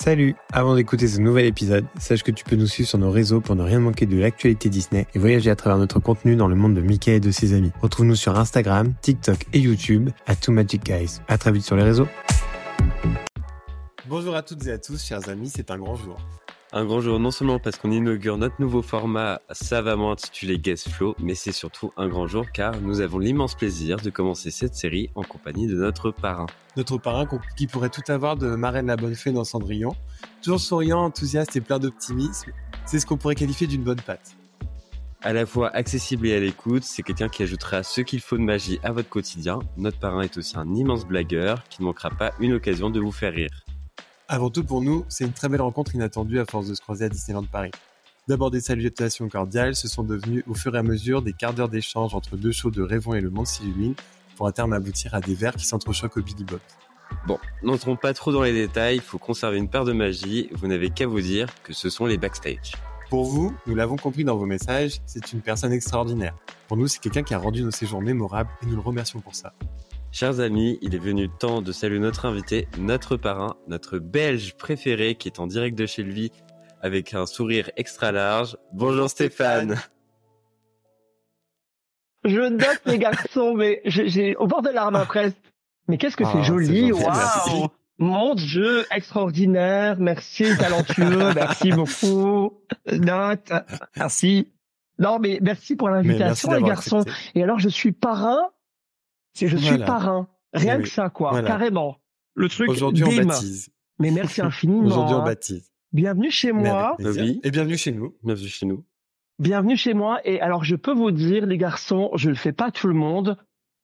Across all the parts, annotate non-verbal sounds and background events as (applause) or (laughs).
Salut Avant d'écouter ce nouvel épisode, sache que tu peux nous suivre sur nos réseaux pour ne rien manquer de l'actualité Disney et voyager à travers notre contenu dans le monde de Mickey et de ses amis. Retrouve-nous sur Instagram, TikTok et YouTube à Two Magic Guys. À très vite sur les réseaux. Bonjour à toutes et à tous, chers amis, c'est un grand jour. Un grand jour non seulement parce qu'on inaugure notre nouveau format savamment intitulé Guest Flow, mais c'est surtout un grand jour car nous avons l'immense plaisir de commencer cette série en compagnie de notre parrain. Notre parrain qui pourrait tout avoir de Marraine la Bonne Fée dans Cendrillon. Toujours souriant, enthousiaste et plein d'optimisme, c'est ce qu'on pourrait qualifier d'une bonne patte. À la fois accessible et à l'écoute, c'est quelqu'un qui ajoutera ce qu'il faut de magie à votre quotidien. Notre parrain est aussi un immense blagueur qui ne manquera pas une occasion de vous faire rire. Avant tout pour nous, c'est une très belle rencontre inattendue à force de se croiser à Disneyland Paris. D'abord des salutations cordiales, ce sont devenus au fur et à mesure des quarts d'heure d'échange entre deux shows de Rêvons et le Monde s'illumine pour à terme aboutir à des verres qui s'entrechoquent au Billy Bob. Bon, n'entrons pas trop dans les détails, il faut conserver une paire de magie, vous n'avez qu'à vous dire que ce sont les backstage. Pour vous, nous l'avons compris dans vos messages, c'est une personne extraordinaire. Pour nous, c'est quelqu'un qui a rendu nos séjours mémorables et nous le remercions pour ça. Chers amis, il est venu le temps de saluer notre invité, notre parrain, notre belge préféré qui est en direct de chez lui avec un sourire extra large. Bonjour Stéphane. Je note les garçons, mais j'ai au bord de l'arme après. Mais qu'est-ce que c'est ah, joli, waouh Mon Dieu, extraordinaire, merci, talentueux, (laughs) merci beaucoup. Note, merci. Non, mais merci pour l'invitation, les garçons. Et alors, je suis parrain je suis parrain. Rien que ça, quoi. Carrément. Le truc. Aujourd'hui, on baptise. Mais merci (laughs) infiniment. Aujourd'hui, on baptise. Bienvenue chez moi. Et bienvenue chez nous. Bienvenue chez nous. Bienvenue chez moi. Et alors, je peux vous dire, les garçons, je le fais pas tout le monde,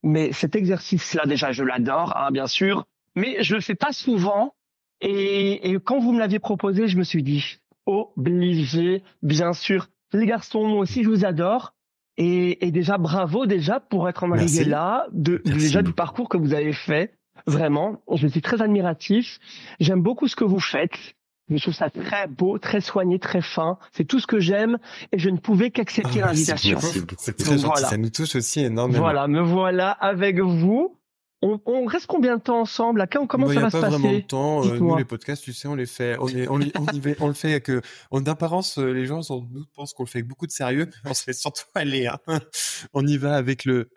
mais cet exercice-là, déjà, je l'adore, hein, bien sûr, mais je le fais pas souvent. Et, et quand vous me l'aviez proposé, je me suis dit, obligé, bien sûr. Les garçons, moi aussi, je vous adore. Et, et, déjà, bravo déjà pour être en arrivé là, de, déjà du parcours que vous avez fait. Vraiment, je suis très admiratif. J'aime beaucoup ce que vous faites. Je trouve ça très beau, très soigné, très fin. C'est tout ce que j'aime et je ne pouvais qu'accepter ah, l'invitation. C'est très gentil, ça nous touche aussi énormément. Voilà, me voilà avec vous on, reste combien de temps ensemble? Là Comment ça va se passer Il n'y a pas vraiment de temps. Euh, nous, les podcasts, tu sais, on les fait, on, on, on, le fait avec, d'apparence, euh, les gens nous pensent qu'on le fait avec beaucoup de sérieux. On se fait surtout aller. Hein. (laughs) On y va avec le.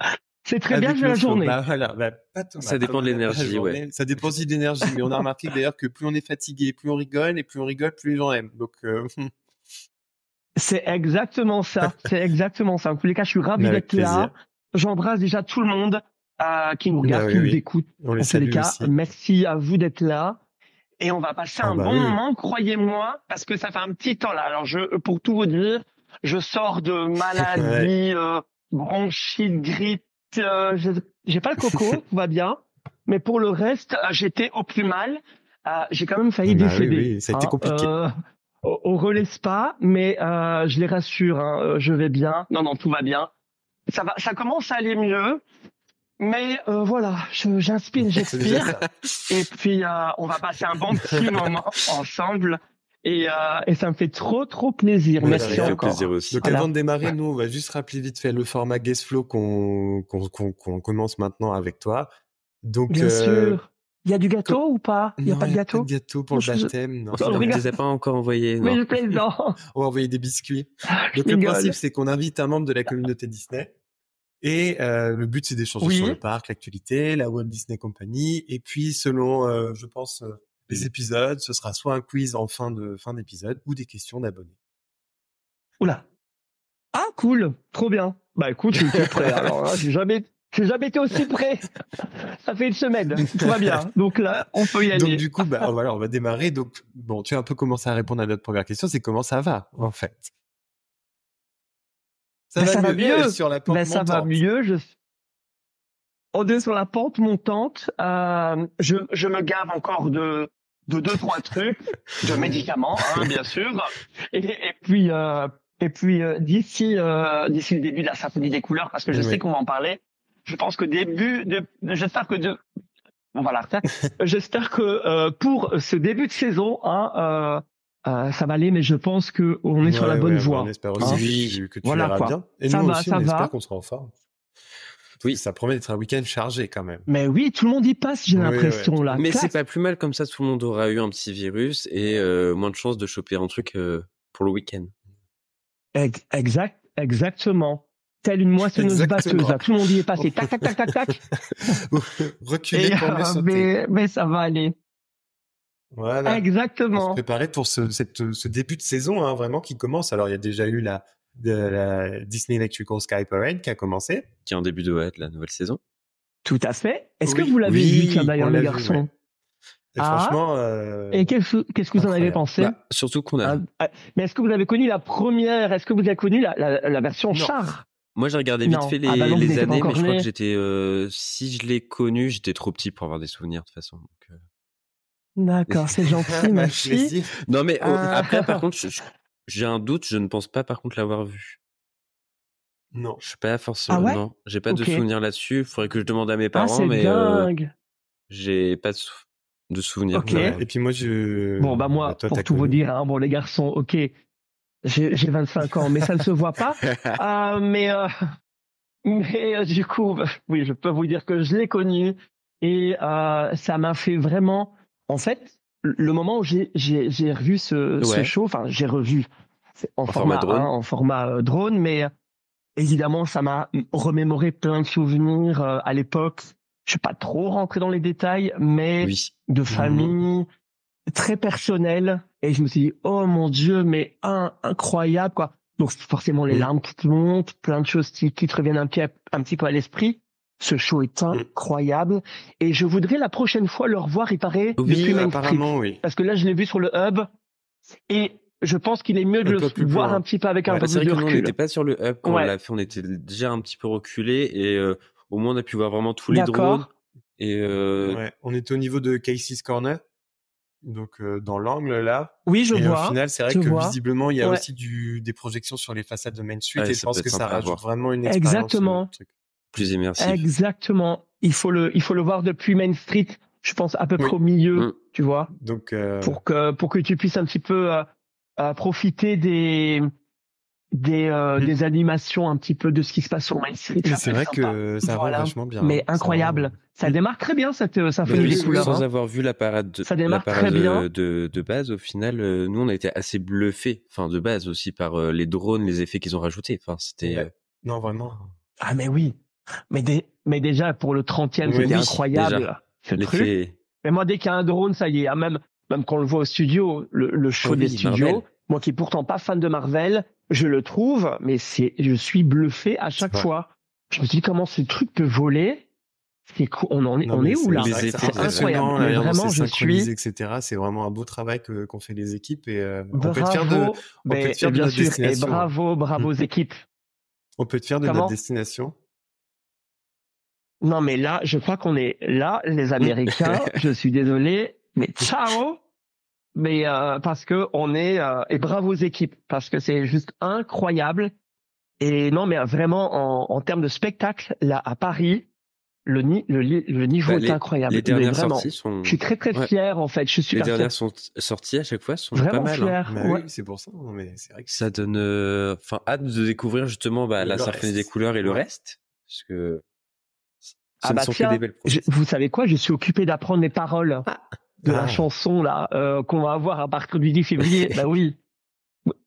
C'est très bien de la journée. Bah, voilà, bah, ça dépend de l'énergie, ouais. Ça dépend aussi de l'énergie, mais on a remarqué d'ailleurs que plus on est fatigué, plus on rigole, et plus on rigole, plus les gens aiment. Donc. Euh, (laughs) c'est exactement ça. (laughs) C'est exactement ça. En tous les cas, je suis ravi d'être là. J'embrasse déjà tout le monde qui nous regarde, bah qui nous écoute. En tous les cas, merci à vous d'être là. Et on va passer ah un bah bon moment, croyez-moi, parce que ça fait un petit temps là. Alors, je, pour tout vous dire, je sors de (laughs) maladie, euh, bronchite, grippe. Euh, j'ai pas le coco, (laughs) tout va bien. Mais pour le reste, euh, j'étais au plus mal. Euh, j'ai quand même failli bah décéder. Oui, oui, ça a été hein, compliqué. Euh, au, au relais spa, mais euh, je les rassure, hein, je vais bien. Non, non, tout va bien. Ça va, ça commence à aller mieux. Mais euh, voilà, j'inspire, (laughs) j'expire, et puis euh, on va passer un bon petit (laughs) moment ensemble. Et, euh, et, ça me fait trop trop plaisir. Merci encore. Plaisir aussi. Donc avant de démarrer, nous on va juste rappeler vite fait le format Guest Flow qu'on qu'on commence maintenant avec toi. Donc bien euh, sûr. Il y a du gâteau ou pas? Il n'y a pas de gâteau? Pas de gâteau pour le baptême. Non. On ne les a pas encore envoyés. Mais je plaisante. (laughs) on va envoyer des biscuits. Donc le principe c'est qu'on invite un membre de la communauté Disney et euh, le but, c'est d'échanger sur le parc, l'actualité, la Walt Disney Company. Et puis, selon, euh, je pense, euh, les épisodes, ce sera soit un quiz en fin de fin d'épisode ou des questions d'abonnés. Oula. Ah, cool. Trop bien. Bah écoute, je suis prêt. (laughs) Alors là, j'ai jamais, j'ai jamais été aussi prêt. (laughs) Ça fait une semaine. Tout va bien. Donc là, on peut y aller. Donc du coup, bah voilà, on va démarrer. Donc bon, tu as un peu commencé à répondre à notre première question. C'est comment ça va en fait? Ça, va, mieux, sur la pente montante. Ça va mieux. Je... On est sur la pente montante. Euh, je, je me gave encore de de deux trois trucs, de (laughs) médicaments, hein, bien sûr. Et, et puis euh, et puis euh, d'ici euh, d'ici le début de la symphonie des couleurs, parce que je sais qu'on va en parler. Je pense que début de, j'espère que de on va la J'espère que euh, pour ce début de saison, hein, euh, ça va aller, mais je pense que on est sur la bonne voie. on espère aussi hein. que tu voilà, quoi. bien. Et ça nous va, aussi, ça on espère qu'on sera en forme. Oui, ça promet d'être un week-end chargé quand même. Mais oui, tout le monde y passe, j'ai l'impression là. Mais c'est pas plus mal comme ça, tout le monde aura eu un petit virus et euh, moins de chances de choper un truc euh, pour le week-end. Exact, exactement. Telle une moissonneuse batteuse, tout le monde y est passé. Tac, tac, tac, tac, tac. (laughs) Reculer pour euh, sauter. Mais, mais ça va aller. Voilà. Exactement. Pour se préparer pour ce, cette, ce début de saison, hein, vraiment qui commence. Alors, il y a déjà eu la, de la Disney Electrical Sky Parade qui a qui est en début de la nouvelle saison. Tout à fait. Est-ce que vous l'avez vu, d'ailleurs, les garçons Et ah. franchement. Euh... Et qu'est-ce que vous en avez pensé bah, Surtout qu'on a. Ah, ah, mais est-ce que vous avez connu la première Est-ce que vous avez connu la, la, version char? Moi, j'ai regardé vite fait les, bah les années, mais je crois que j'étais. Euh, si je l'ai connu, j'étais trop petit pour avoir des souvenirs de toute façon. Euh... D'accord, c'est (laughs) gentil, merci. Non, mais euh, après, par contre, (laughs) j'ai un doute, je ne pense pas par contre l'avoir vu. Non. Je suis pas forcément. Ah non, j'ai pas de souvenir là-dessus. Il faudrait que je demande à mes ah, parents, mais euh, dingue. j'ai pas de, de souvenir. Et puis moi, je. Bon, bah moi, pour tout vous dire, hein, bon, les garçons, ok, j'ai 25 ans, mais ça ne se voit pas. euh, (laughs) mais euh, mais euh, du coup, bah, oui, je peux vous dire que je l'ai connu et ça m'a fait vraiment. En fait, le moment où j'ai revu ce, ce show, enfin j'ai revu en, format, drone, en format euh, drone, mais euh, évidemment ça m'a remémoré plein de souvenirs euh, à l'époque. Je suis pas trop rentré dans les détails, mais de famille très personnel. Et je me suis dit oh mon dieu, mais incroyable quoi. Donc forcément les larmes qui te montent, plein de choses qui, qui te reviennent un petit, un petit peu à l'esprit. Ce show est mm. incroyable et je voudrais la prochaine fois le revoir, il paraît, oui, apparemment, oui. Parce que là, je l'ai vu sur le hub et je pense qu'il est mieux de le voir un petit peu avec un peu plus de recul. on n'était pas sur le hub quand on l'a fait, on était déjà un petit peu reculé et euh, au moins on a pu voir vraiment tous les drones. Et euh... ouais, on était au niveau de Casey's Corner. Donc euh, dans l'angle là. Oui, je et vois. Au final, c'est vrai que visiblement, il y a aussi du, des projections sur les façades de Main Street et je pense que ça rajoute vraiment une expérience. Exactement plus immersif. Exactement. Il faut le, il faut le voir depuis Main Street. Je pense à peu près au milieu, mm. tu vois. Donc euh... pour que pour que tu puisses un petit peu euh, euh profiter des des euh, mm. des animations un petit peu de ce qui se passe sur Main Street. C'est vrai que ça voilà. vachement bien. Mais hein. incroyable. Ça, démarre très bien cette symphonie des couleurs. Sans hein. avoir vu la parade, de, ça démarre la parade très bien. De, de, base, au final, nous on a été assez bluffés, enfin de base aussi par les drones, les effets qu'ils ont rajoutés. Enfin c'était. Non vraiment. Ah mais oui. Mais, mais déjà, pour le 30e, c'était incroyable. Ce truc. Mais moi, dès qu'il y a un drone, ça y est. Hein, même, même quand on le voit au studio, le, le show des studios, moi qui est pourtant pas fan de Marvel, je le trouve, mais c'est, je suis bluffé à chaque fois. Je me dis comment ce truc peut voler? C'est cool. On en est, on est, où là? C'est incroyable. Vraiment, je suis. etc. C'est vraiment un beau travail que qu'ont fait les équipes et euh, on peut être fier de. On peut être fier de notre sûr, destination. Et bravo, bravo aux équipes. On peut être fier de notre destination. Non, mais là, je crois qu'on est là, les Américains. (laughs) je suis désolé, mais (laughs) ciao. Mais euh, parce que on est euh, et bravo aux équipes parce que c'est juste incroyable. Et non, mais vraiment en, en termes de spectacle, là à Paris, le, ni, le, le niveau bah, est incroyable. Les dernières vraiment, sorties sont. Je suis très très fier en fait. Je suis les dernières sont sorties à chaque fois sont vraiment pas mal. Fier, hein. bah ouais. oui, c'est pour ça. Non, mais c'est vrai que ça donne, euh, enfin, hâte de découvrir justement bah, la symphonie des couleurs et le reste, parce que ah bah tiens, vous savez quoi Je suis occupé d'apprendre les paroles ah. de la ah. chanson là euh, qu'on va avoir à partir du 10 février. (laughs) bah oui.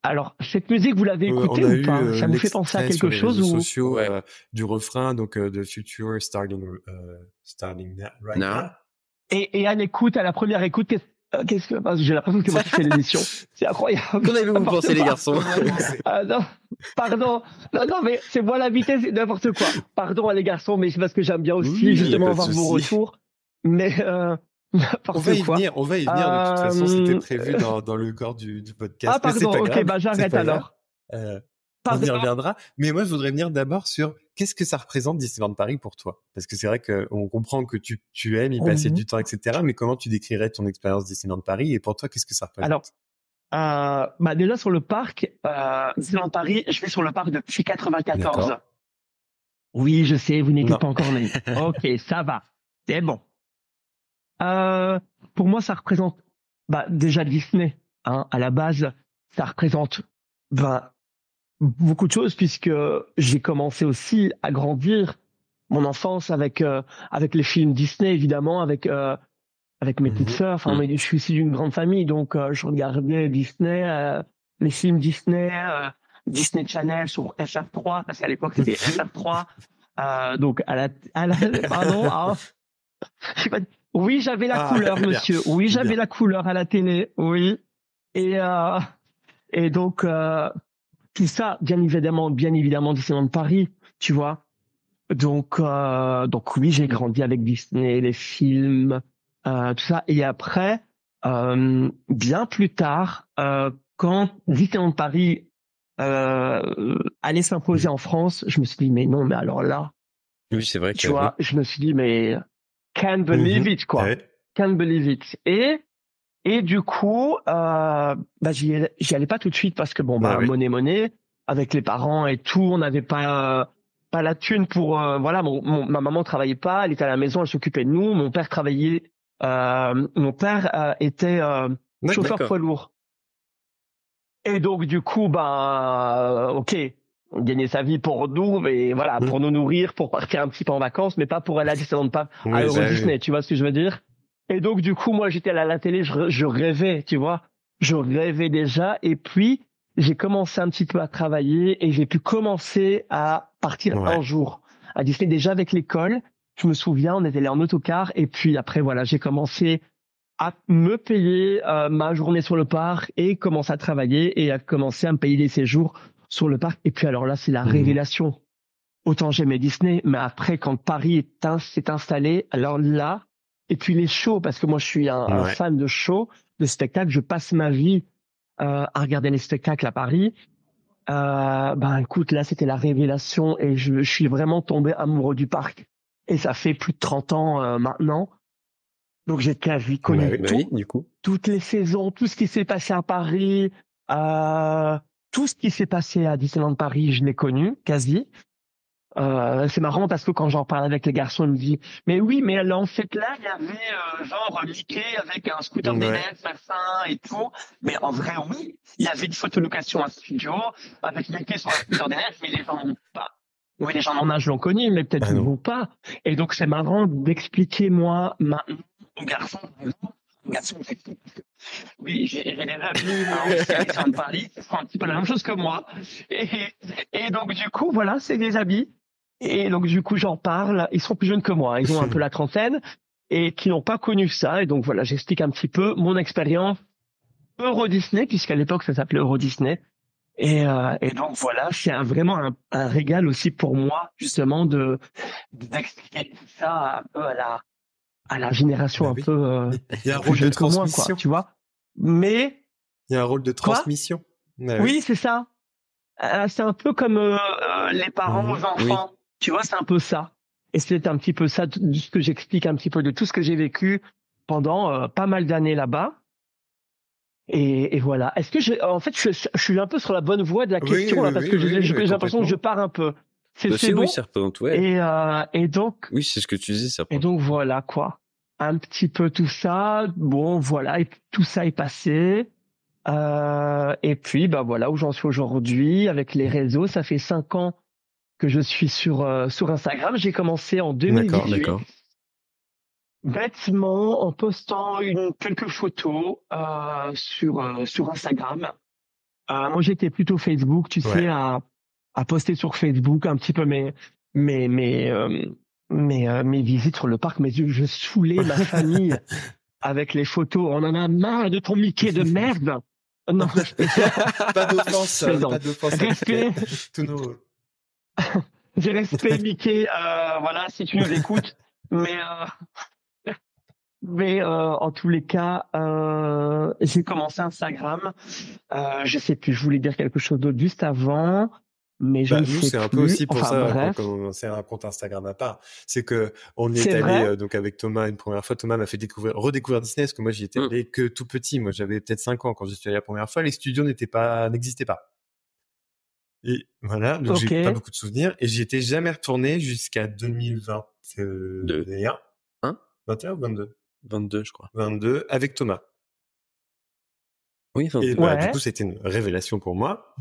Alors cette musique, vous l'avez écoutée ou pas? Euh, Ça vous fait penser à quelque chose ou sociaux, euh, du refrain donc de Future starting starting right now. Et, et à l'écoute, à la première écoute, Qu'est-ce que j'ai l'impression que moi qui fais l'émission. (laughs) C'est incroyable. Qu'en avez-vous pensé les garçons ah, Non, pardon. Non, non, mais c'est moi la vitesse, n'importe quoi. Pardon les garçons, mais c'est parce que j'aime bien aussi justement avoir vos retours. Mais euh, (laughs) on va y venir. On va y venir. De toute façon, c'était prévu dans, dans le corps du, du podcast. Ah pardon. ok, bah j'arrête alors. Euh, on y reviendra. Mais moi, je voudrais venir d'abord sur qu'est-ce que ça représente Disneyland Paris pour toi? Parce que c'est vrai qu'on comprend que tu, tu aimes y passer mhm. du temps, etc. Mais comment tu décrirais ton expérience Disneyland Paris? Et pour toi, qu'est-ce que ça représente? Alors, euh, bah déjà sur le parc, euh, Disneyland Paris, je vais sur le parc depuis 94. Oui, je sais, vous n'étiez pas encore né. (laughs) ok, ça va. C'est bon. Euh, pour moi, ça représente bah, déjà Disney. Hein, à la base, ça représente bah, beaucoup de choses puisque j'ai commencé aussi à grandir mon enfance avec avec les films Disney évidemment, avec avec mes petites mmh sœurs. Enfin, mmh. je suis issu d'une grande famille, donc je regardais Disney, les films Disney, Disney Channel sur FR3 parce qu'à l'époque c'était FR3. donc à la, à la (laughs) pardon. Ah, oui, j'avais la ah, couleur, monsieur. Oui, j'avais la couleur à la télé. Oui. Et euh, et donc euh, tout ça, bien évidemment, bien évidemment, Disneyland Paris, tu vois. Donc euh, donc oui, j'ai grandi avec Disney, les films, euh, tout ça. Et après, euh, bien plus tard, euh, quand Disneyland Paris allait s'imposer en France, je me suis dit mais non, mais alors là. Oui, c'est vrai. Tu vois, je me suis dit mais Can't believe mm-hmm. it, quoi. Can't believe it. Et, et du coup, euh, bah, j'y allais pas tout de suite parce que bon, bah, bah monnaie, monnaie, avec les parents et tout, on n'avait pas, pas la thune pour, euh, voilà, mon, ma maman travaillait pas, elle était à la maison, elle s'occupait de nous, mon père travaillait, euh, mon père euh, était euh, chauffeur poids lourd. Et donc, du coup, bah, ok, gagner sa vie pour nous, mais voilà, mmh. pour nous nourrir, pour partir un petit peu en vacances, mais pas pour aller à Disneyland pas à Euro Disney, tu vois ce que je veux dire? Et donc du coup, moi j'étais à la télé, je, je, rêvais, tu vois, je rêvais déjà, et puis j'ai commencé un petit peu à travailler et j'ai pu commencer à partir un jour à Disney déjà avec l'école. Je me souviens, on était allé en autocar et puis après voilà, j'ai commencé à me payer euh, ma journée sur le parc et commencer à travailler et à commencer à me payer les séjours sur le parc. Et puis alors là, c'est la mmh. révélation. Autant j'aimais Disney, mais après, quand Paris s'est installé, alors là, et puis les shows, parce que moi je suis un, fan de shows, de spectacles, je passe ma vie euh, à regarder les spectacles à Paris. Euh, ben écoute, là c'était la révélation et je, suis vraiment tombé amoureux du parc. Et ça fait plus de 30 ans euh, maintenant. Donc j'ai quasi connu bah tout, du coup. toutes les saisons, tout ce qui s'est passé à Paris. Tout ce qui s'est passé à Disneyland Paris, je l'ai connu, quasi. Euh, c'est marrant parce que quand j'en parle avec les garçons, ils me disent mais oui, mais en fait là, il y avait euh, genre Mickey avec un scooter ouais. des machin et tout. Mais en vrai, oui, il y avait une photolocation à studio avec Mickey sur un scooter des mais les gens n'ont pas. Oui, les gens en âge l'ont connu, mais peut-être ah ne pas. Et donc c'est marrant d'expliquer moi maintenant aux garçons oui, j'ai les revenus hein, de Paris, c'est un petit peu la même chose que moi. Et, et donc, du coup, voilà, c'est des habits. Et donc, du coup, j'en parle. Ils sont plus jeunes que moi. Ils ont un peu la trentaine et qui n'ont pas connu ça. Et donc, voilà, j'explique un petit peu mon expérience Euro Disney, puisqu'à l'époque, ça s'appelait Euro Disney. Et, euh, et donc, voilà, c'est vraiment un, un, régal aussi pour moi, justement, de d'expliquer tout ça un peu à la, à la génération bah un peu euh, il y a un rôle de transmission quoi, tu vois. Mais il y a un rôle de transmission. Oui, c'est ça. Euh, c'est un peu comme euh, les parents mmh. aux enfants tu vois c'est un peu ça et c'est un petit peu ça de ce que j'explique un petit peu de tout ce que j'ai vécu pendant pas mal d'années là-bas et, et, voilà. Est-ce que je, en fait, je, je, suis un peu sur la bonne voie de la question là, parce que j'ai l'impression que je pars un peu. C'est bah, bon. Oui, Serpent, ouais. Et, euh, et donc. Oui, c'est ce que tu dis, Serpent. Et donc voilà quoi un petit peu tout ça. Bon, voilà, et tout ça est passé. Euh, et puis, bah voilà où j'en suis aujourd'hui avec les réseaux. Ça fait cinq ans que je suis sur euh, sur Instagram. J'ai commencé en 2018. D'accord, Bêtement, en postant une quelques photos euh, sur euh, sur Instagram. Euh, moi, j'étais plutôt Facebook, tu sais, à à poster sur Facebook un petit peu mes mes mes mes, euh, mes visites sur le parc, mais je, je saoulais ma famille (laughs) avec les photos. On en a marre de ton Mickey de merde. (laughs) Non, pas d'offense, pas d'offense. Respect. Tous nos... J'ai respect Mickey, euh, voilà, si tu nous écoutes. Mais euh, (laughs) mais euh, en tous les cas, euh, j'ai commencé Instagram. Euh, je sais plus, je voulais dire quelque chose d'autre juste avant mais je bah, nous c'est un peu aussi pour ça qu'on c'est un compte Instagram à part. C'est que on est, allé euh, donc avec Thomas une première fois. Thomas m'a fait découvrir redécouvrir Disney parce que moi j'y étais mmh. allé que tout petit. Moi j'avais peut-être 5 ans quand j'y suis allé la première fois. Les studios n'étaient pas n'existaient pas et voilà donc j'ai pas beaucoup de souvenirs et j'y étais jamais retourné jusqu'à 2021 hein? 21 ou 22 22 je crois. 22 avec Thomas. Oui, et bah, du coup, c'était une révélation pour moi.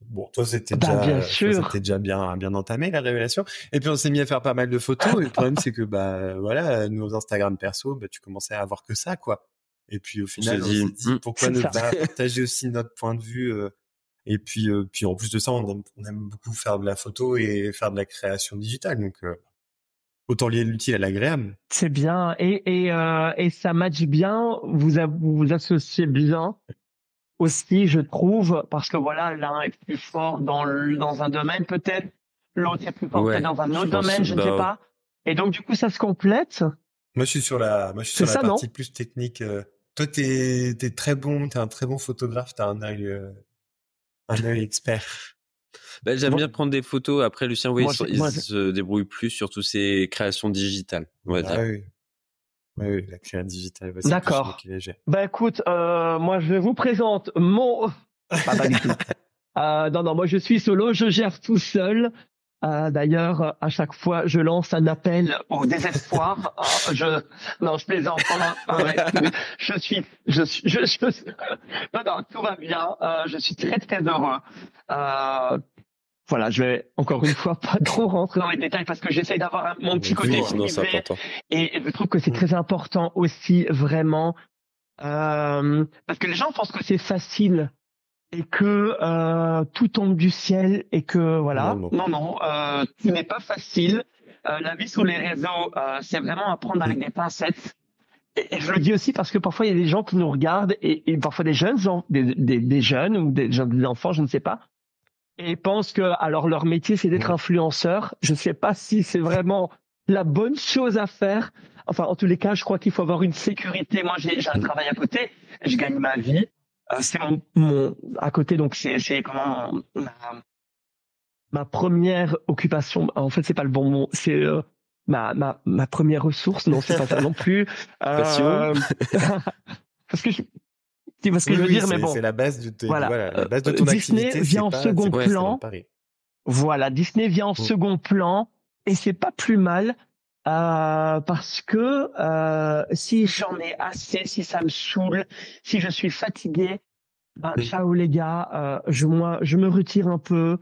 Bon, toi c'était bah, déjà, c'était déjà bien, bien entamé la révélation. Et puis on s'est mis à faire pas mal de photos. et le problème c'est que bah voilà, nos Instagram perso, bah tu commençais à avoir que ça quoi. Et puis au final, on s'est dit mmh, pourquoi ne pas (laughs) partager aussi notre point de vue. Euh, et puis, euh, puis en plus de ça, on aime, on aime, beaucoup faire de la photo et faire de la création digitale. Donc euh, autant lier l'utile à l'agréable. C'est bien et et, euh, et ça match bien? Vous vous associez bien aussi, je trouve, parce que voilà, l'un est plus fort dans dans un domaine peut-être, l'autre est plus fort dans un autre domaine, je ne sais pas. Et donc du coup, ça se complète? Moi, je suis sur la, moi, je suis sur la partie plus technique. Toi, t'es es très bon, t'es un très bon photographe, t'as un œil, euh, un œil expert. Bah, j'aime bien prendre des photos. Après, Lucien, oui, il, se débrouille plus sur toutes ses créations digitales. On ah oui. oui. la création digitale. D'accord. Bah écoute, euh, moi je vous présente mon. (laughs) pas, du tout. Euh, non, non, moi je suis solo, je gère tout seul. Euh, D'ailleurs, à chaque fois, je lance un appel au désespoir. Ah, je, non, je plaisante. je suis, je suis, je, je, non, non, tout va bien. Euh, je suis très, très heureux. Euh, voilà, je vais encore une fois pas trop rentrer dans les détails parce que j'essaye d'avoir mon petit côté et je trouve que c'est très important aussi vraiment euh, parce que les gens pensent que c'est facile et que euh, tout tombe du ciel et que voilà. Non, non, euh, ce n'est pas facile. Euh, la vie sur les réseaux, euh, c'est vraiment à prendre avec des pincettes. Et, je le dis aussi parce que parfois il y a des gens qui nous regardent et, et parfois des jeunes, des, des, des jeunes ou des, des enfants, je ne sais pas, et pensent que alors leur métier c'est d'être influenceur. Je ne sais pas si c'est vraiment la bonne chose à faire. Enfin, en tous les cas, je crois qu'il faut avoir une sécurité. Moi, j'ai un travail à côté, je gagne ma vie. Euh, c'est mon, mon, à côté, donc c'est c'est comment ma, ma, première occupation. En fait, c'est pas le bon mot. C'est euh, ma, ma ma première ressource. Non, c'est pas ça non plus. (laughs) Euh, (laughs) parce que je, tu vois ce que je veux dire, mais bon. C'est la base de, voilà. la base de ton Disney vient en second plan. Voilà, Disney vient en mm. second plan et c'est pas plus mal euh, parce que euh, si j'en ai assez, si ça me saoule, si je suis fatigué, ben, ciao les gars, euh, je moi je me retire un peu.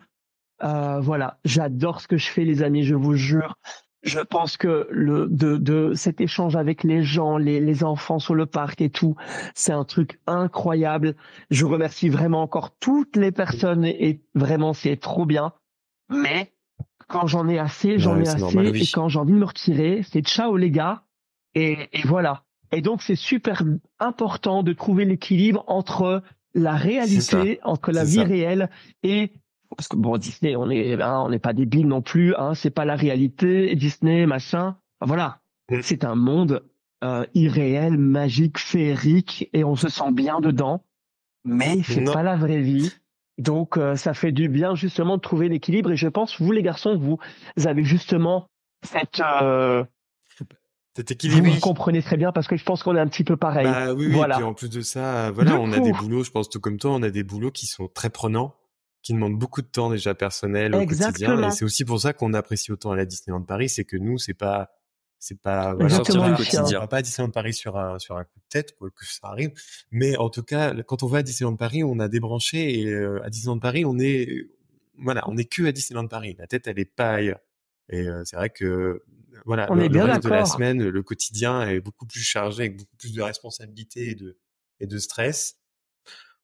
Euh, voilà, j'adore ce que je fais les amis, je vous jure je pense que le de, de cet échange avec les gens, les, les enfants sur le parc et tout, c'est un truc incroyable. Je remercie vraiment encore toutes les personnes et, vraiment c'est trop bien. Mais quand j'en ai assez, j'en ai assez et quand j'ai envie de me retirer, c'est ciao les gars. Et, et voilà. Et donc c'est super important de trouver l'équilibre entre la réalité, entre la vie réelle et parce que bon Disney on est hein, on n'est pas débile non plus hein c'est pas la réalité Disney machin. Voilà. Mm. c'est un monde euh, irréel magique féerique et on se sent bien dedans. Mais c'est pas la vraie vie donc euh, ça fait du bien justement de trouver l'équilibre et je pense vous les garçons vous avez justement cette euh, cet équilibre. Vous comprenez très bien parce que je pense qu'on est un petit peu pareil. Bah oui, oui. Voilà. Et en plus de ça, voilà, on a des boulots, je pense tout comme toi, on a des boulots qui sont très prenants qui demande beaucoup de temps déjà personnel au quotidien. Et c'est aussi pour ça qu'on apprécie autant à la Disneyland Paris, c'est que nous, c'est pas, c'est pas, voilà, on va pas à Disneyland Paris sur un, sur un coup de tête, quoi que ça arrive. Mais en tout cas, quand on va à Disneyland Paris, on a débranché et euh, à Disneyland Paris, on est, voilà, on est que à Disneyland Paris. La tête, elle est pas ailleurs. Et euh, c'est vrai que, voilà, on le, est bien reste de la semaine, le quotidien est beaucoup plus chargé avec beaucoup plus de responsabilités et de, et de stress.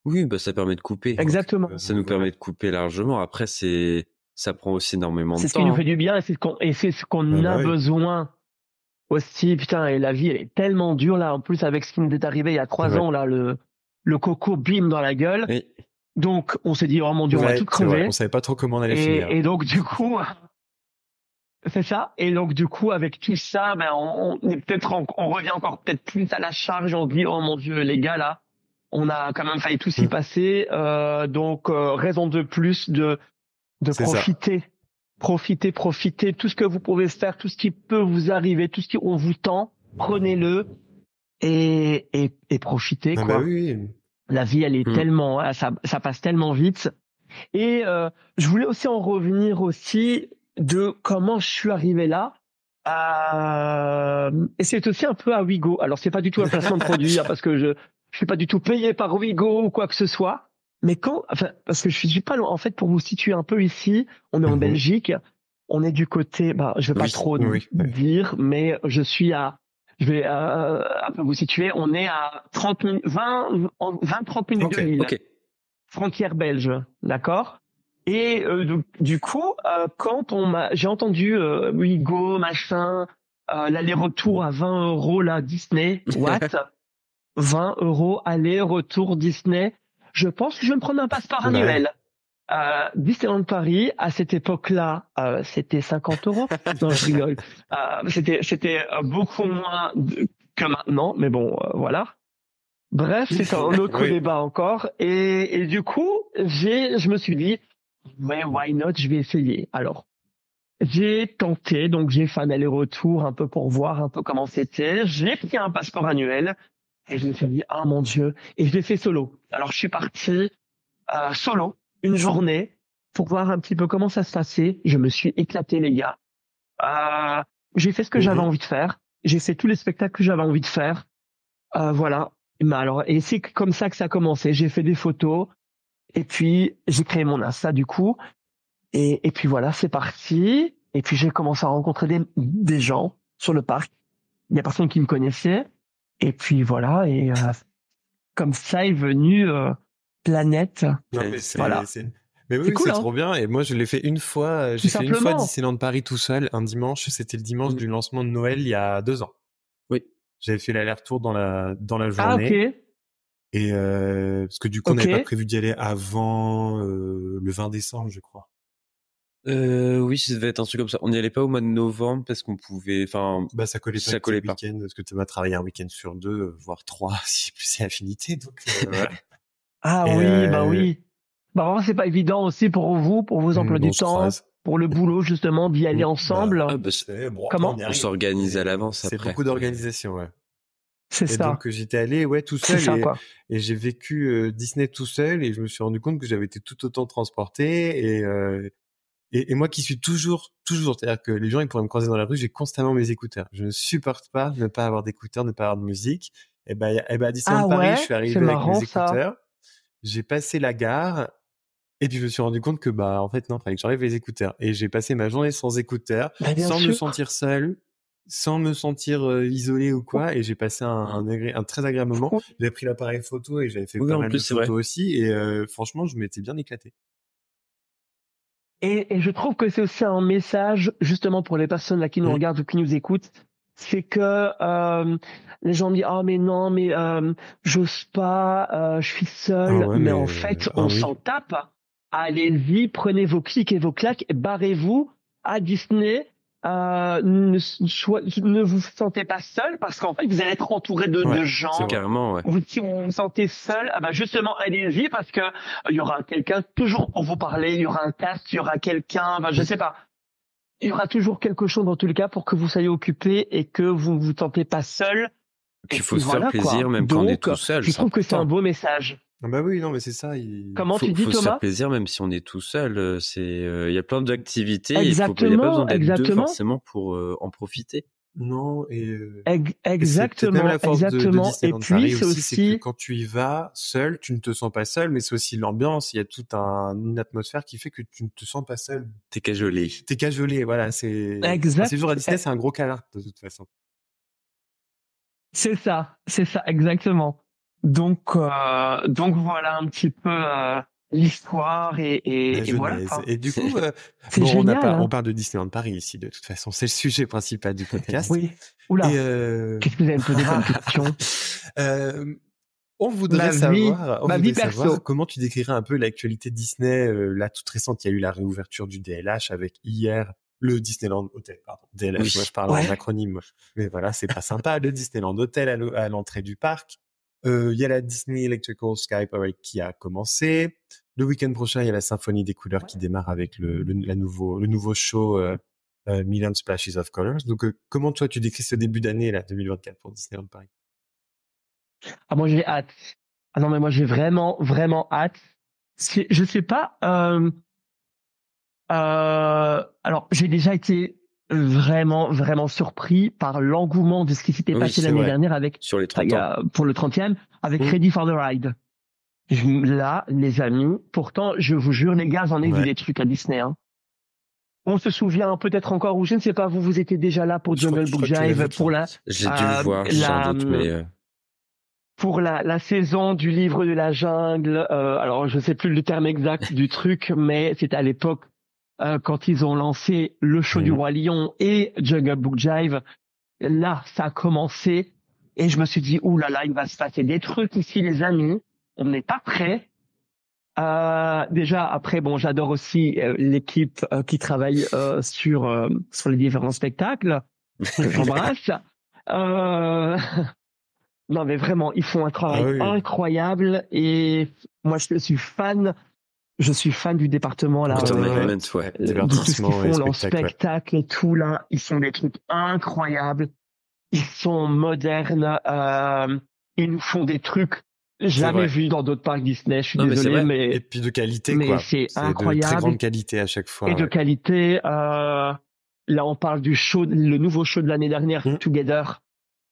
Oui, bah ça permet de couper. Exactement. Ça nous permet de couper largement. Après, c'est ça prend aussi énormément de temps. C'est ce qui nous fait du bien et c'est ce qu'on et c'est ce qu'on bah a besoin aussi. Putain, et la vie elle est tellement dure là. En plus avec ce qui nous est arrivé il y a trois ans là, le le coco bim dans la gueule. Donc on s'est dit oh mon dieu, on va tout crever. On savait pas trop comment on allait et, finir. Et donc du coup. (laughs) C'est ça. Et donc du coup, avec tout ça, ben on, on est peut-être on revient encore peut-être plus à la charge. On dit oh mon dieu, les gars là, on a quand même failli tout s'y mm. passer. Euh, donc euh, raison de plus de de profiter, profiter, profiter. Tout ce que vous pouvez faire, tout ce qui peut vous arriver, tout ce qui on vous tend, prenez-le et et, et profitez ah quoi. Bah oui. La vie, elle est mm. tellement, hein, ça ça passe tellement vite. Et euh, je voulais aussi en revenir aussi de comment je suis arrivé là. Euh, et c'est aussi un peu à Wigo. Alors c'est pas du tout un placement de produit hein, parce que je je suis pas du tout payé par Wigo ou quoi que ce soit. Mais quand, enfin, parce que je suis pas loin. En fait, pour vous situer un peu ici, on est en mhm. Belgique. On est du côté, bah, je vais pas trop dire, mais je suis à, je vais euh, un peu vous situer. On est à 30 minutes, 20, 20, 30 minutes de Lille. Frontière belge, d'accord? Et euh, donc, du coup, euh, quand on m'a, j'ai entendu euh, Wigo, machin, euh, l'aller-retour à 20 euros là, Disney, (laughs) what? 20 euros aller-retour Disney. Je pense que je vais me prendre un passeport annuel. Euh, Disneyland Paris, à cette époque-là, euh, c'était 50 euros. (laughs) non, je rigole. Euh, c'était c'était beaucoup moins que maintenant, mais bon, euh, voilà. Bref, c'est un autre débat encore. Et, et du coup, j'ai, je me suis dit, ouais, why not, je vais essayer. Alors, j'ai tenté, donc j'ai fait un aller-retour un peu pour voir un peu comment c'était. J'ai pris un passeport annuel et je me suis dit, ah mon dieu, et je l'ai fait solo. Alors je suis parti euh, solo une journée pour voir un petit peu comment ça se passait. Je me suis éclaté les gars. Euh, j'ai fait ce que j'avais mhm. envie de faire. J'ai fait tous les spectacles que j'avais envie de faire. Euh, voilà. Mais alors, et c'est comme ça que ça a commencé. J'ai fait des photos et puis j'ai créé mon Insta du coup. Et, et puis voilà, c'est parti. Et puis j'ai commencé à rencontrer des, des gens sur le parc. Il y a personne qui me connaissait. Et puis voilà. Et euh, comme ça est venu euh, Planète. mais voilà. Mais oui, c'est hein. trop bien. Et moi, je l'ai fait une fois. Euh, j'ai fait une fois Disneyland Paris tout seul, un dimanche. C'était le dimanche mmh. du lancement de Noël il y a deux ans. Oui. J'avais fait l'aller-retour dans la dans la ah, journée. Ah, ok. Et euh, parce que du coup, on n'avait pas prévu d'y aller avant euh, le 20 décembre, je crois. Euh, oui, ça devait être un truc comme ça. On n'y allait pas au mois de novembre parce qu'on pouvait, enfin, bah ça collait pas. Ça collait pas. Parce que tu m'as travaillé un week-end sur deux, voire trois, (laughs) si plus c'est affinité. Donc euh, Ah oui, bah oui. Bah c'est pas évident aussi pour vous, pour vos emplois mmh, du temps, pour le boulot justement d'y aller mmh, ensemble. Bah, ah, bah, Comment on, s'organise à l'avance C'est beaucoup d'organisation, ouais. C'est ça. Donc j'étais allé ouais tout seul et, j'ai vécu euh, Disney tout seul et je me suis rendu compte que j'avais été tout autant transporté et, euh, et, et moi qui suis toujours toujours c'est-à-dire que les gens ils pourraient me croiser dans la rue j'ai constamment mes écouteurs. Je ne supporte pas ne pas avoir d'écouteurs ne pas avoir de musique. Et ben et ben à Disneyland ah Paris je suis arrivé avec mes écouteurs. J'ai passé la gare et puis je me suis rendu compte que bah en fait non fallait que j'enlève les écouteurs. Et j'ai passé ma journée sans écouteurs bah, sans me sentir seul sans me sentir euh, isolé ou quoi. Et j'ai passé un, un, un, très agréable moment. j'ai pris l'appareil photo et j'avais fait pas mal de photos aussi. Et euh, franchement je m'étais bien éclaté et, et, je trouve que c'est aussi un message justement pour les personnes là qui nous regardent ou qui nous écoutent c'est que euh, les gens me disent ah mais non mais euh, j'ose pas euh, je suis seul. Ah mais, en fait ah on s'en tape. Allez-y prenez vos clics et vos claques et barrez-vous à Disney euh, ne, ne, vous sentez pas seul parce qu'en fait vous allez être entouré de, de gens carrément ouais. vous, si vous vous sentez seul ah bah justement allez-y parce que il y aura quelqu'un toujours pour vous parler il y aura un cast il y aura quelqu'un bah, je sais pas il y aura toujours quelque chose dans tous les cas pour que vous soyez occupé et que vous ne vous tentez pas seul. il faut se faire plaisir même quand on est tout seul. Je trouve que c'est un beau message. Ah bah oui, non, mais c'est ça. Comment tu dis, faut Thomas se faire plaisir même si on est tout seul. Euh, c'est, euh, il y a plein d'activités. Exactement. Il n'y a pas besoin d'être deux forcément pour euh, en profiter. Non, et exactement, la force exactement. De, et puis c'est aussi, que quand tu y vas seul, tu ne te sens pas seul, mais c'est aussi l'ambiance. Il y a toute un, une atmosphère qui fait que tu ne te sens pas seul. T'es cajolé. T'es cajolé, voilà. C'est exact. C'est à Disney, c'est un gros câlin de toute façon. C'est ça, c'est ça, exactement. Donc, euh, donc voilà un petit peu. Euh, l'histoire et, et, et voilà. Et du coup, (laughs) euh, bon, on, a pas, hein. on parle de Disneyland Paris ici, de toute façon. C'est le sujet principal du podcast. oui. Oula. Euh... Qu'est-ce que vous avez posé comme (laughs) question? Euh, On voudrait savoir, on voudrait savoir comment tu décrirais un peu l'actualité Disney, euh, là toute récente. Il y a eu la réouverture du DLH avec hier le Disneyland Hotel. Pardon, DLH. Moi, je parle en acronyme. Mais voilà, c'est pas sympa. Le Disneyland Hotel à l'entrée du parc. Euh, il y a la Disney Electrical Sky Parade qui a commencé. Le week-end prochain, il y a la Symphonie des couleurs qui démarre avec le, le, la nouveau, le nouveau show euh, euh, Million Splashes of Colors. Donc, euh, comment toi tu décris ce début d'année là 2024 pour Disneyland Paris? Ah moi j'ai hâte. Ah non mais moi j'ai vraiment vraiment hâte. Je sais pas. Euh, euh, alors j'ai déjà été vraiment vraiment surpris par l'engouement de ce qui s'était passé l'année dernière avec sur les 30 ans. pour le 30e avec mmh. Ready for the Ride. Là, les amis, pourtant, je vous jure, les gars, j'en ai vu des trucs à Disney. Hein. On se souvient peut-être encore, ou je ne sais pas, vous, vous étiez déjà là pour Jungle Book Jive, pour la... J'ai dû le voir, la, doute, mais... Euh, pour la, la, saison du livre de la jungle, euh, alors je sais plus le terme exact du truc, mais c'était à l'époque euh, quand ils ont lancé le show du mhm. roi lion et Jungle Book Jive. Là, ça a commencé et je me suis dit, ouh là là, il va se passer des trucs ici, les amis. On n'est pas prêts. Euh, déjà après, bon, j'adore aussi euh, l'équipe qui travaille sur sur les différents spectacles. J'embrasse. (laughs) (laughs) Non, mais vraiment, ils font un travail ah incroyable et moi, je suis fan. Je suis fan du département là. Euh, ouais. ce qu'ils font, leur spectacle et tout là, ils font des trucs incroyables. Ils sont modernes. Euh, ils nous font des trucs jamais vus dans d'autres parcs Disney. Je suis désolé, mais, et puis de qualité mais C'est incroyable. De très grande qualité à chaque fois. Et de qualité. Euh, là, on parle du show, le nouveau show de l'année dernière, mmh. Together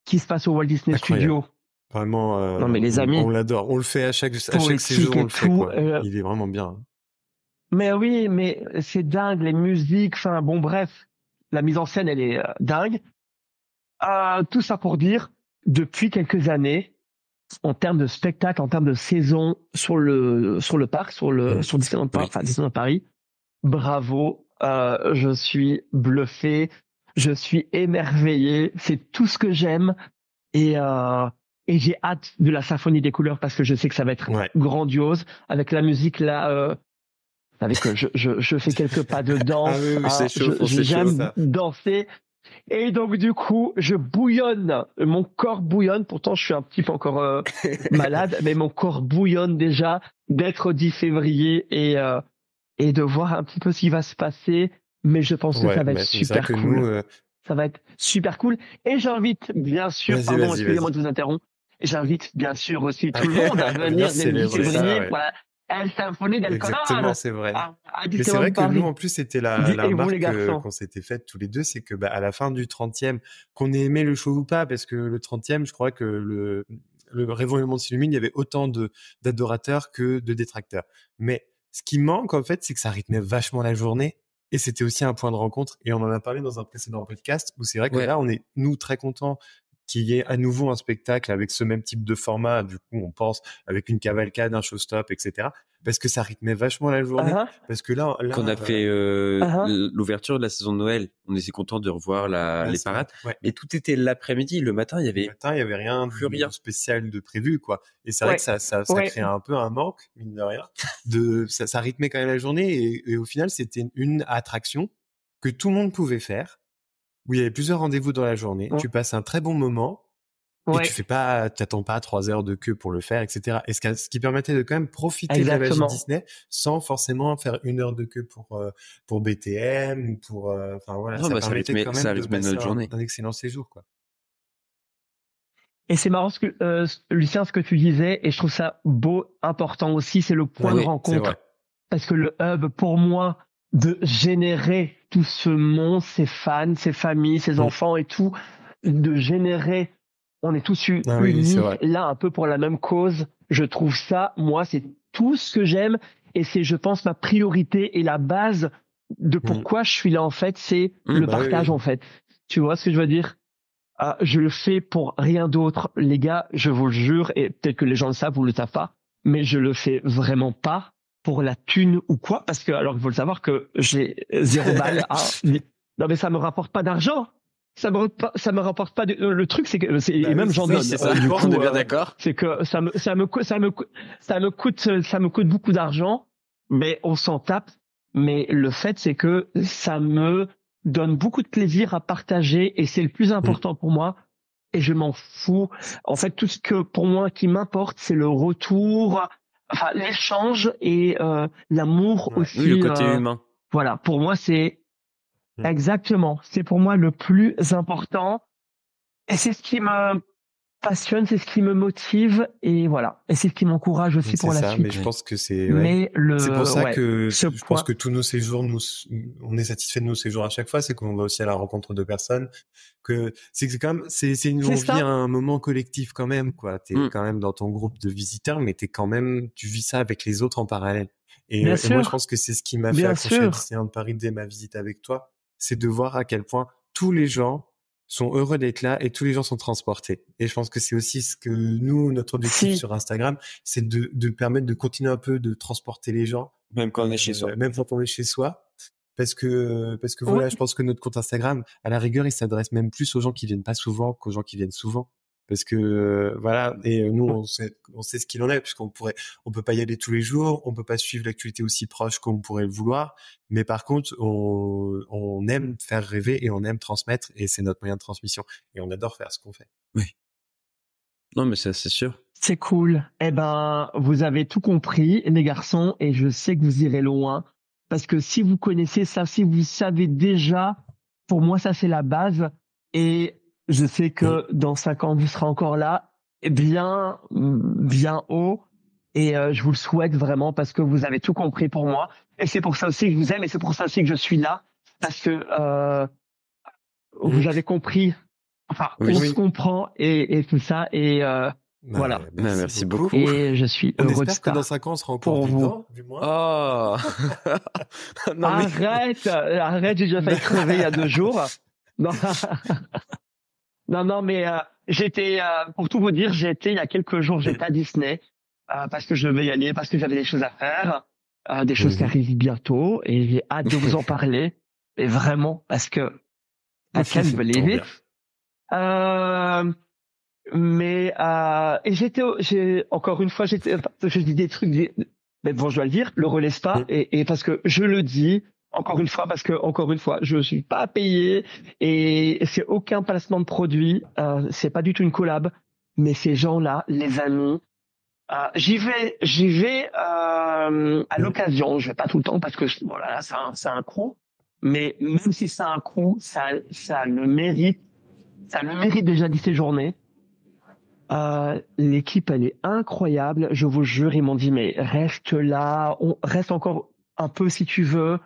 qui se passe au Walt Disney Studio. Vraiment, euh, non, mais les amis, on, l'adore. On le fait à chaque, à chaque séjour, on le fait. Quoi. Euh, Il est vraiment bien. Mais oui, mais c'est dingue, les musiques, enfin bon, bref, la mise en scène, elle est euh, dingue. Euh, tout ça pour dire, depuis quelques années, en termes de spectacle, en termes de saison sur le sur le parc, sur le sur Disneyland Paris, enfin Disneyland Paris, bravo, euh, je suis bluffé, je suis émerveillé, c'est tout ce que j'aime et euh, et j'ai hâte de la symphonie des couleurs parce que je sais que ça va être grandiose avec la musique là. Euh, avec je, je, je fais quelques pas de danse. (laughs) ah oui, chaud, J'aime danser. Et donc du coup, je bouillonne, mon corps bouillonne. Pourtant, je suis un petit peu encore euh, (laughs) malade, mais mon corps bouillonne déjà d'être au 10 février et euh, et de voir un petit peu ce qui va se passer mais je pense que ça va être super cool. Euh, ça va être super cool. Et j'invite, bien sûr, pardon, excusez-moi de vous interrompre, j'invite bien sûr aussi tout le monde à (laughs) venir pour la El Symphonie del Exactement, c'est vrai. Mais c'est vrai que nous, en plus, c'était la, la marque qu'on s'était faite tous les deux, c'est que bah, à la fin du 30e, qu'on ait aimé le show ou pas, parce que le 30e, je crois que le, le Réveillement de il y avait autant d'adorateurs que de détracteurs. Mais ce qui manque, en fait, c'est que ça rythmait vachement la journée et c'était aussi un point de rencontre. Et on en a parlé dans un précédent podcast où c'est vrai que là, on est, nous, très contents qu'il y ait à nouveau un spectacle avec ce même type de format. Du coup, on pense avec une cavalcade, un showstop, etc parce que ça rythmait vachement la journée. Uh-huh. Parce que là, là quand on a fait euh, uh-huh. l'ouverture de la saison de Noël, on était content de revoir la, les parades. Mais tout était l'après-midi, le matin, il y avait. Le matin, il y avait rien, plus rien spécial de prévu, quoi. Et c'est vrai que ça, ça, ça crée un peu un manque, mine de rien. De, ça, ça rythmait quand même la journée et, et au final, c'était une attraction que tout le monde pouvait faire où il y avait plusieurs rendez-vous dans la journée. Tu passes un très bon moment Ouais. Et tu fais pas, t'attends pas trois heures de queue pour le faire, etc. Et ce, ce qui permettait de quand même profiter de la magie Disney sans forcément faire une heure de queue pour euh, pour BTM ou pour, euh, enfin voilà, ça bah, permettait quand même de passer notre journée. Un, excellent séjour, quoi. Et c'est marrant ce que euh, Lucien, ce que tu disais, et je trouve ça beau, important aussi, c'est le point de rencontre. Parce que le hub, pour moi, de générer tout ce monde, ses fans, ses familles, ses mmh. enfants et tout, de générer on est tous unis ah là un peu pour la même cause. Je trouve ça, moi, c'est tout ce que j'aime et c'est, je pense, ma priorité et la base de mm. pourquoi je suis là en fait, c'est mm, le bah partage en fait. Tu vois ce que je veux dire? Ah, Je le fais pour rien d'autre, les gars. Je vous le jure et peut-être que les gens le savent ou le savent pas, mais je le fais vraiment pas pour la thune ou quoi Parce que alors il faut le savoir que j'ai zéro balle. (laughs) non mais ça me rapporte pas d'argent. Ça me ça me rapporte pas le truc c'est que et bah même j'en donne c'est ça, du coup, on est bien d'accord. c'est que ça me ça me ça me ça me coûte ça me coûte beaucoup d'argent mais on s'en tape. Mais le fait c'est que ça me donne beaucoup de plaisir à partager et c'est le plus important pour moi et je m'en fous. En fait tout ce que pour moi qui m'importe c'est le retour enfin l'échange et euh, l'amour aussi oui, le côté euh, humain voilà pour moi c'est Mm. Exactement. C'est pour moi le plus important. Et c'est ce qui me, passionne, c'est ce qui me motive et voilà. Et c'est ce qui m'encourage aussi pour la suite. Mais je pense que c'est. Mais le. C'est pour ça que je pense que tous nos séjours, nous, on est satisfait de nos séjours à chaque fois. C'est qu'on va aussi à la rencontre de personnes. Que c'est que quand même, c'est c'est une envie, un moment collectif quand même quoi. T'es mm. quand même dans ton groupe de visiteurs, mais t'es quand même, tu vis ça avec les autres en parallèle. Et, euh, moi, je pense que c'est ce qui m'a fait accrocher à Disneyland Paris dès ma visite avec toi, c'est de voir à quel point tous les gens sont heureux d'être là et tous les gens sont transportés. Et je pense que c'est aussi ce que nous, notre objectif sur Instagram, c'est de, de permettre de continuer un peu de transporter les gens. Même quand on est chez soi. Euh, même quand on est chez soi. Parce que, parce que voilà, je pense que notre compte Instagram, à la rigueur, il s'adresse même plus aux gens qui viennent pas souvent qu'aux gens qui viennent souvent parce que euh, voilà et nous on sait, on sait ce qu'il en est puisqu'on pourrait on peut pas y aller tous les jours on peut pas suivre l'actualité aussi proche qu'on pourrait le vouloir mais par contre on, on aime faire rêver et on aime transmettre et c'est notre moyen de transmission et on adore faire ce qu'on fait. Oui. Non mais c'est sûr. C'est cool. Eh ben vous avez tout compris les garçons et je sais que vous irez loin. Parce que si vous connaissez ça si vous savez déjà pour moi ça c'est la base. Et je sais que dans cinq ans, vous serez encore là, bien, bien haut. Et euh, je vous le souhaite vraiment parce que vous avez tout compris pour moi. Et c'est pour ça aussi que je vous aime et c'est pour ça aussi que je suis là. Parce que euh, vous avez compris, enfin, on se comprend et, et, tout ça. Et euh, bah, voilà. Merci, merci beaucoup. Et je suis on heureux espère que dans 5 ans, on sera encore pour vivant, vous. du moins. Oh (laughs) non, Arrête, arrête, j'ai déjà failli crever il y a deux jours. (laughs) Non. (laughs) Non, non, mais euh, j'étais, euh, pour tout vous dire, j'étais il y a quelques jours, j'étais à Disney euh, parce que je devais y aller, parce que j'avais des choses à faire, des choses qui arrivent bientôt, et j'ai hâte de vous en (laughs) parler. Et vraiment, parce que I can't believe it. mais et j'étais, j'ai encore une fois, j'étais, je dis des trucs, mais bon, je dois le dire, le relève pas, et, et parce que je le dis, encore une fois, parce que encore une fois, je suis pas payé et c'est aucun placement de produit, euh, c'est pas du tout une collab, mais ces gens-là, les amis, euh, j'y vais, j'y vais euh, à l'occasion. Je vais pas tout le temps parce que voilà, c'est un, c'est un coup. Mais même si c'est un coup, ça, ça le mérite. Ça le mérite déjà d'y séjourner. Euh, l'équipe, elle est incroyable. Je vous jure, ils m'ont dit mais reste là, on reste encore un peu si tu veux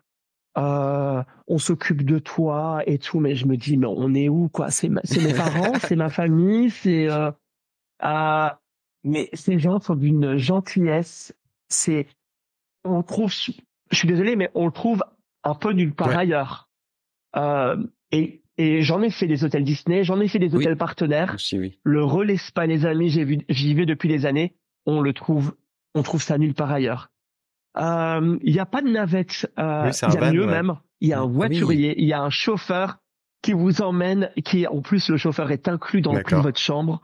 euh, on s'occupe de toi et tout, mais je me dis, mais on est où quoi? C'est mes (laughs) parents, c'est ma famille, c'est euh, euh, mais ces gens sont d'une gentillesse. C'est, on trouve, je suis désolé, mais on le trouve un peu nulle part ailleurs. Euh, et et j'en ai fait des hôtels Disney, j'en ai fait des hôtels partenaires. Le relais pas les amis, j'ai vu, j'y vais depuis des années. On le trouve, on trouve ça nulle part ailleurs. Euh, il n'y a pas de navette. Euh, il y a mieux même. Il y a un ah voiturier, il y a un chauffeur qui vous emmène, qui en plus le chauffeur est inclus dans le prix de votre chambre.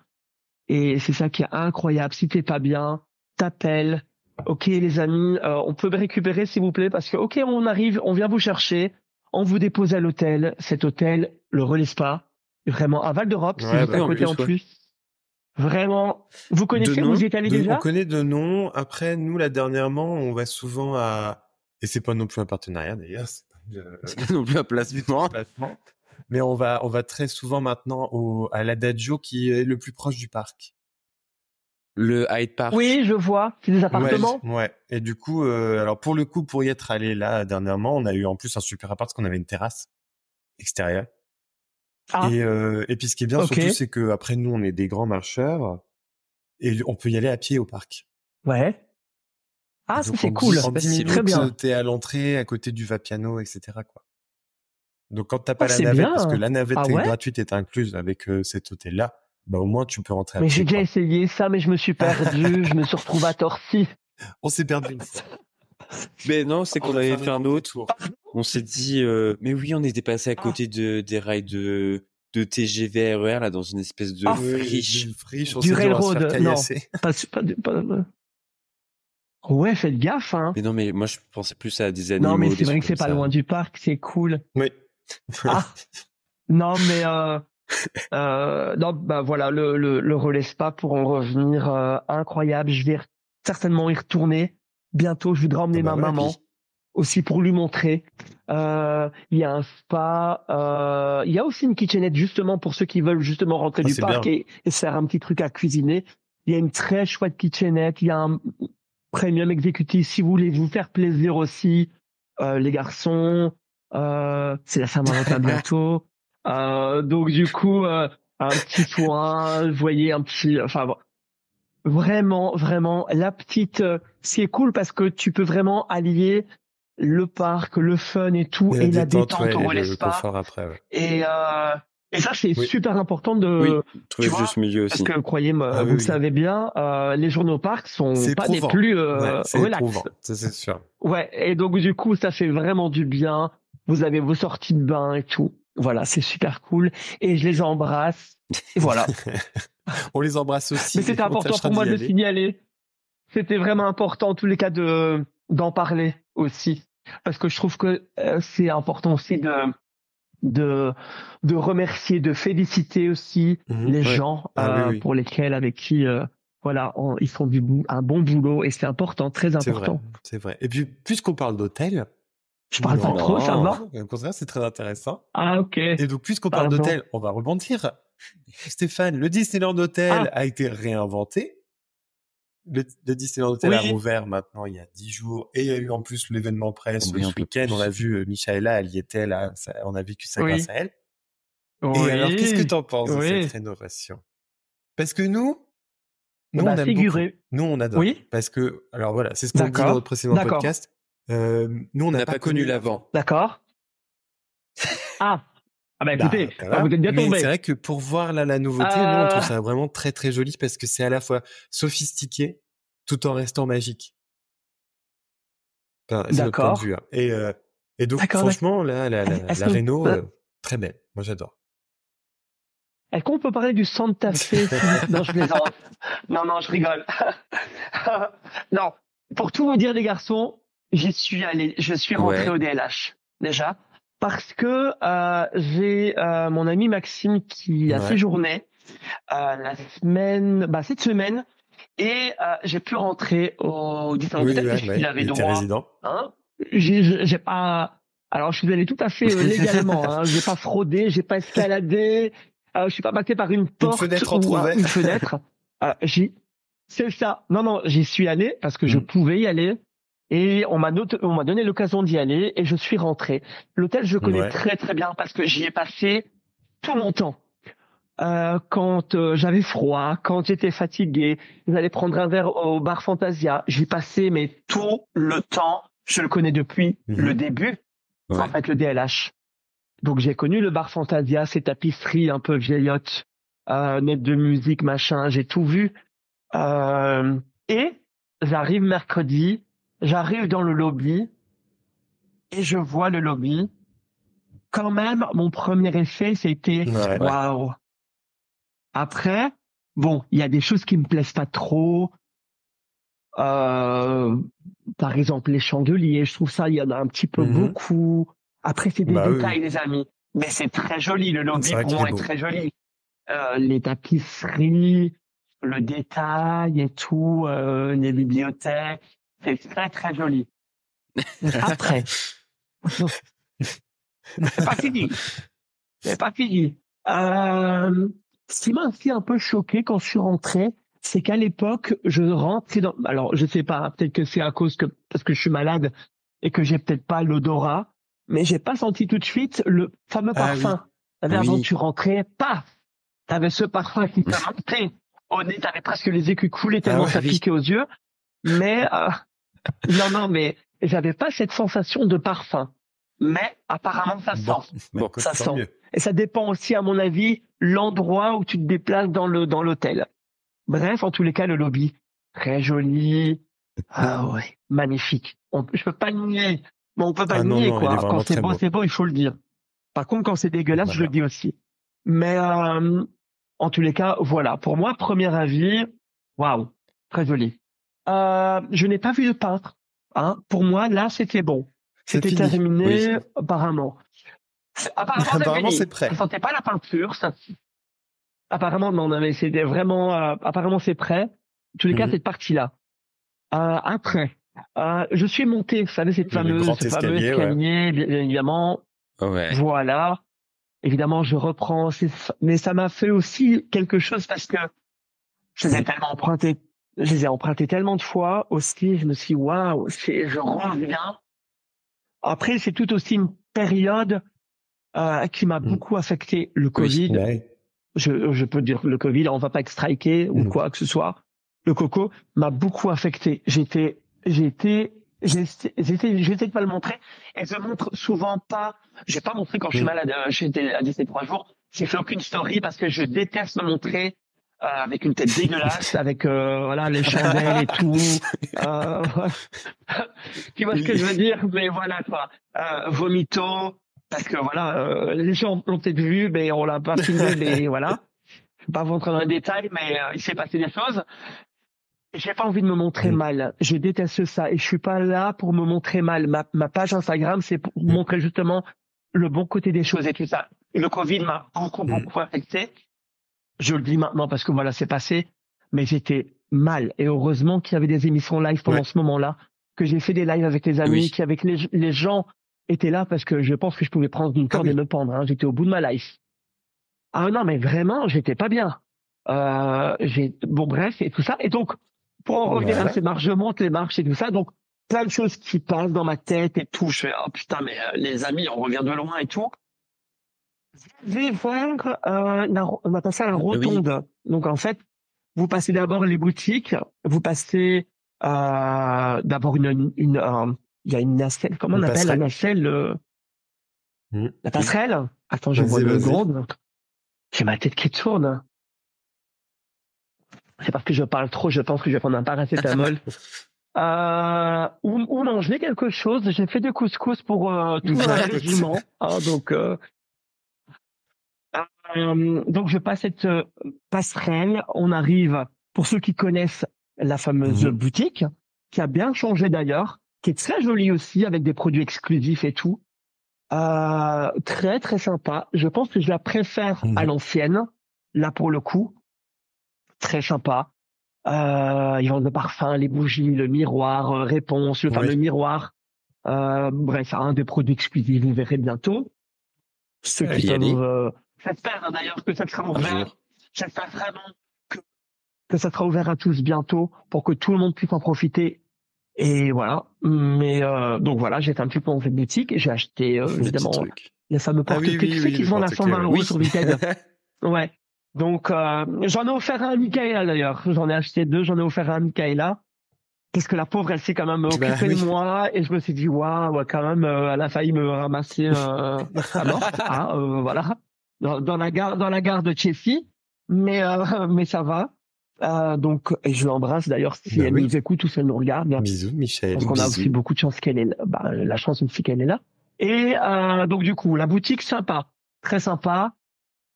Et c'est ça qui est incroyable. Si t'es pas bien, t'appelles. Ok les amis, euh, on peut récupérer s'il vous plaît parce que ok on arrive, on vient vous chercher, on vous dépose à l'hôtel. Cet hôtel, le relais pas vraiment à Val d'Europe, c'est à bah, côté en plus. Vraiment. Vous connaissez, vous y êtes allé déjà On connaît de nom. Après, nous, là, dernièrement, on va souvent à... Et c'est pas non plus un partenariat, d'ailleurs. C'est pas non plus un (laughs) placement. Mais on va, on va très souvent maintenant au, à l'Adagio, qui est le plus proche du parc. Le Hyde Park. Oui, je vois. C'est des appartements. Ouais, Et du coup, euh, alors pour le coup, pour y être allé là dernièrement, on a eu en plus un super appart parce qu'on avait une terrasse extérieure. Ah. Et, euh, et puis ce qui est bien surtout, c'est que après nous, on est des grands marcheurs et on peut y aller à pied au parc. Ouais. Ah, c'est cool. C'est très bien. T'es à l'entrée, à côté du Vapiano, etc. Quoi. Donc quand t'as pas oh, la navette, parce que la navette ah est gratuite est incluse avec euh, cet hôtel-là, bah au moins tu peux rentrer à Mais j'ai déjà essayé ça, mais je me suis perdu, je me suis retrouvé à (laughs) Torcy. On s'est perdu une fois. (laughs) Mais non, c'est qu'on avait fait un autre. On s'est dit, euh, mais oui, on était passé à ah. côté de des rails de de TGV RER là dans une espèce de ah, friche. friche du railroad, non. Pas, pas, pas, Ouais, faites gaffe, hein. Mais non, mais moi je pensais plus à des animaux. Non, mais c'est vrai que c'est pas loin du parc, c'est cool. Oui. ah. (laughs) Non, mais euh, euh, non, bah voilà, le, le, le relais spa pour en revenir euh, incroyable. Je vais certainement y retourner bientôt. Je voudrais emmener ah bah ma maman. Aussi pour lui montrer. Euh, il y a un spa. Euh, il y a aussi une kitchenette justement pour ceux qui veulent justement rentrer ah, du parc et, et, faire un petit truc à cuisiner. Il y a une très chouette kitchenette. Il y a un premium exécutif si vous voulez vous faire plaisir aussi, euh, les garçons. Euh, c'est la Saint-Valentin (laughs) bientôt. Euh, donc du coup, euh, un petit foin, vous voyez un petit, enfin bon, vraiment, vraiment la petite. Euh, ce qui est cool parce que tu peux vraiment allier le parc, le fun et tout, et, la détente, le, confort après. Ouais. Et euh, et ça, c'est super important de oui, trouver juste milieu aussi. Parce que croyez-moi, ah vous le savez bien, euh, les journaux parcs sont pas plus euh, relax. C'est sûr. Ouais, et donc du coup, ça fait vraiment du bien. Vous avez vos sorties de bain et tout. Voilà, c'est super cool. Et je les embrasse. Et voilà. (laughs) On les embrasse aussi. Mais c'était important pour moi de signaler. C'était vraiment important en tous les cas de d'en parler aussi, parce que je trouve que euh, c'est important aussi de de de remercier, de féliciter aussi mhm. les gens ah euh, pour lesquels, avec qui, euh, voilà, ils font du un bon boulot et c'est important, très important. C'est vrai. Et puis, puisqu'on parle d'hôtel, je parle pas trop, ça va. Au contraire, c'est très intéressant. Ah ok. Et donc, puisqu'on parle d'hôtel, on va rebondir. Stéphane, le Disneyland Hotel ah. a été réinventé le, le Disneyland Hotel a rouvert maintenant il y a dix jours et il y a eu en plus l'événement presse ce week-end. On a vu euh, Michaela, elle y était là. on a vécu ça grâce à elle. Et alors, qu'est-ce que tu en penses de cette rénovation? Parce que nous, nous, bah, on a Nous, on adore. Oui. Parce que, alors voilà, c'est ce qu'on dit dans notre précédent podcast. Euh, nous, on n'a pas, connu l'avant. D'accord. ah. Ah bah écoutez, bah, vous êtes bien tombé. C'est vrai que pour voir là la nouveauté, nous on trouve euh. ça vraiment très très joli parce que c'est à la fois sophistiqué tout en restant magique. Enfin, c'est point de vue. Hein. Et, euh, et donc franchement là, la, la, la Renault, euh, très belle. Moi j'adore. Est-ce qu'on peut parler du Santa Fe Non, je plaisante. (laughs) Non, non, je rigole. (laughs) non, pour tout vous dire, les garçons, j'y suis allé, je suis rentré au DLH déjà parce que euh, j'ai euh, mon ami Maxime qui a séjourné euh, la semaine, bah, cette semaine, et euh, j'ai pu rentrer au Disneyland oui, ouais, avait droit. Hein j'ai pas. Alors je suis allé tout à fait euh, légalement. hein, (laughs) j'ai pas fraudé, j'ai pas escaladé. Euh, je suis pas passé par une porte une fenêtre ou une fenêtre. j'y, c'est ça. Non non, j'y suis allé parce que je mm. pouvais y aller. Et on m'a on m'a donné l'occasion d'y aller et je suis rentré. L'hôtel, je connais très très bien parce que j'y ai passé tout mon temps. Euh, quand euh, j'avais froid, quand j'étais fatigué, j'allais prendre un verre au bar Fantasia. J'y passais mais tout le temps. Je le connais depuis mhm. le début. En fait, le DLH. Donc j'ai connu le bar Fantasia, ces tapisseries un peu vieillottes, euh, net de musique, machin. J'ai tout vu. Euh, et j'arrive mercredi J'arrive dans le lobby et je vois le lobby. Quand même, mon premier effet, c'était waouh. Après, bon, il y a des choses qui me plaisent pas trop. Euh, par exemple, les chandeliers, je trouve ça, il y en a un petit peu mm-hmm. beaucoup. Après, c'est des bah détails, les amis. Mais c'est très joli, le lobby pour moi est, très joli. Euh, les tapisseries, le détail et tout, euh, les bibliothèques. C'est très très joli. Après, c'est pas fini. C'est pas fini. Euh, ce qui m'a aussi un peu choqué quand je suis rentré, c'est qu'à l'époque, je rentrais dans. Alors, je sais pas, peut-être que c'est à cause que parce que je suis malade et que j'ai peut-être pas l'odorat, mais j'ai pas senti tout de suite le fameux ah parfum. Ah, Avant, tu rentrais, paf, t'avais ce parfum qui t'a monté au nez, t'avais presque les écus coulés tellement ah ça piquait aux yeux. Mais euh, (laughs) non, non, mais j'avais pas cette sensation de parfum. Mais apparemment, ça sent. ça sent. Et ça dépend aussi, à mon avis, l'endroit où tu te déplaces dans le dans l'hôtel. Bref, en tous les cas, le lobby très joli. Ah ouais, magnifique. On, je peux pas nier. Mais on peut pas ah nier quoi. Quand c'est beau, c'est beau, il faut le dire. Par contre, quand c'est dégueulasse, je le dis aussi. Mais euh, en tous les cas, voilà. Pour moi, premier avis, waouh, très joli. Euh, je n'ai pas vu de peintre. Hein. Pour moi, là, c'était bon. C'était terminé, apparemment. Apparemment, c'est prêt. Ça sentait pas la peinture. Ça... Apparemment, non, c'était vraiment. Euh, apparemment, c'est prêt. En tous les cas, mhm. cette partie-là. Euh, après, Euh, je suis monté, vous savez, cette fameuse, ce fameux escalier, bien évidemment. Ouais. Voilà. Évidemment, je reprends, mais ça m'a fait aussi quelque chose parce que je les ai tellement empruntés, je les ai empruntés tellement de fois aussi, je me suis dit, waouh, je reviens. Après, c'est tout aussi une période euh, qui m'a mm. beaucoup affecté, le Covid. Je, je peux dire le Covid, on va pas extraquer ou mm. quoi que ce soit. Le coco m'a beaucoup affecté. J'étais, j'étais, j'étais, j'étais de pas le montrer. Et je montre souvent pas. J'ai pas montré quand je suis mm. malade. Euh, j'étais à ces trois jours. J'ai fait aucune story parce que je déteste me montrer euh, avec une tête dégueulasse, (laughs) avec euh, voilà les chandelles et tout. (laughs) Euh, (laughs) tu vois ce que je veux dire? Mais voilà quoi. Euh, vomito, parce que voilà, euh, les gens l'ont peut-être vu, mais on l'a pas filmé, mais voilà. Je vais pas vous rentrer dans les détails, mais euh, il s'est passé des choses. J'ai pas envie de me montrer mal. Je déteste ça et je suis pas là pour me montrer mal. Ma, ma page Instagram, c'est pour montrer justement le bon côté des choses et tout ça. le Covid m'a beaucoup, mm. beaucoup affecté. Je le dis maintenant parce que voilà, c'est passé, mais j'étais mal. Et heureusement qu'il y avait des émissions live pendant ce moment-là, que j'ai fait des lives avec les amis, qu'avec les, les gens était là parce que je pense que je pouvais prendre une corde ah et me pendre. Hein. J'étais au bout de ma life. Ah non, mais vraiment, j'étais pas bien. Euh, j'ai bon bref et tout ça. Et donc, pour en revenir à ces marches, je monte les marches et tout ça. Donc, plein de choses qui passent dans ma tête et tout. Je fais oh putain, mais euh, les amis, on revient de loin et tout. Je vais voir, euh, on va passer à la rotonde. Donc en fait, vous passez d'abord les boutiques, vous passez euh, d'abord une, une, euh, il y a une nacelle, comment on appelle la nacelle euh, mmh. La passerelle? Attends, je vois le grande. J'ai ma tête qui tourne. C'est parce que je parle trop, je pense que je vais prendre un paracétamol. (laughs) euh, ou, ou manger quelque chose. J'ai fait du couscous pour euh, tout le régiment. Ah, donc, euh, donc je passe cette euh, passerelle. On arrive, pour ceux qui connaissent la fameuse mmh boutique, qui a bien changé d'ailleurs qui est très jolie aussi avec des produits exclusifs et tout. Euh, très très sympa. Je pense que je la préfère à l'ancienne. Là pour le coup, très sympa. Euh, ils vendent le parfum, les bougies, le miroir, euh, réponse, le fameux miroir. Euh, bref, un des produits exclusifs, vous verrez bientôt. Ceux qui peuvent, j'espère d'ailleurs que ça sera ouvert. J'espère vraiment que, que ça sera ouvert à tous bientôt pour que tout le monde puisse en profiter et voilà. Mais euh, donc voilà, j'ai fait un petit peu dans cette boutique et j'ai acheté euh, évidemment les fameux ah porte-clés. tu sais qu'ils vendent à 120 euros sur Vinted. (laughs) ouais. Donc euh, j'en ai offert un à Michaela d'ailleurs. J'en ai acheté deux, j'en ai offert un à Michaela. Parce que la pauvre, elle s'est quand même bah occupée de moi et je me suis dit waouh, quand même, euh, elle a failli me ramasser euh, à mort. hein, (laughs) euh, voilà, dans, dans, la gare, dans la gare de Chessy. Mais (laughs) mais ça va. Euh, donc, et je l'embrasse d'ailleurs si bah elle nous écoute ou si elle nous regarde. Bisous, Michel. Parce qu'on a aussi beaucoup de chance qu'elle est là. Bah, la chance aussi qu'elle est là. Et euh, donc, du coup, la boutique, sympa. Très sympa.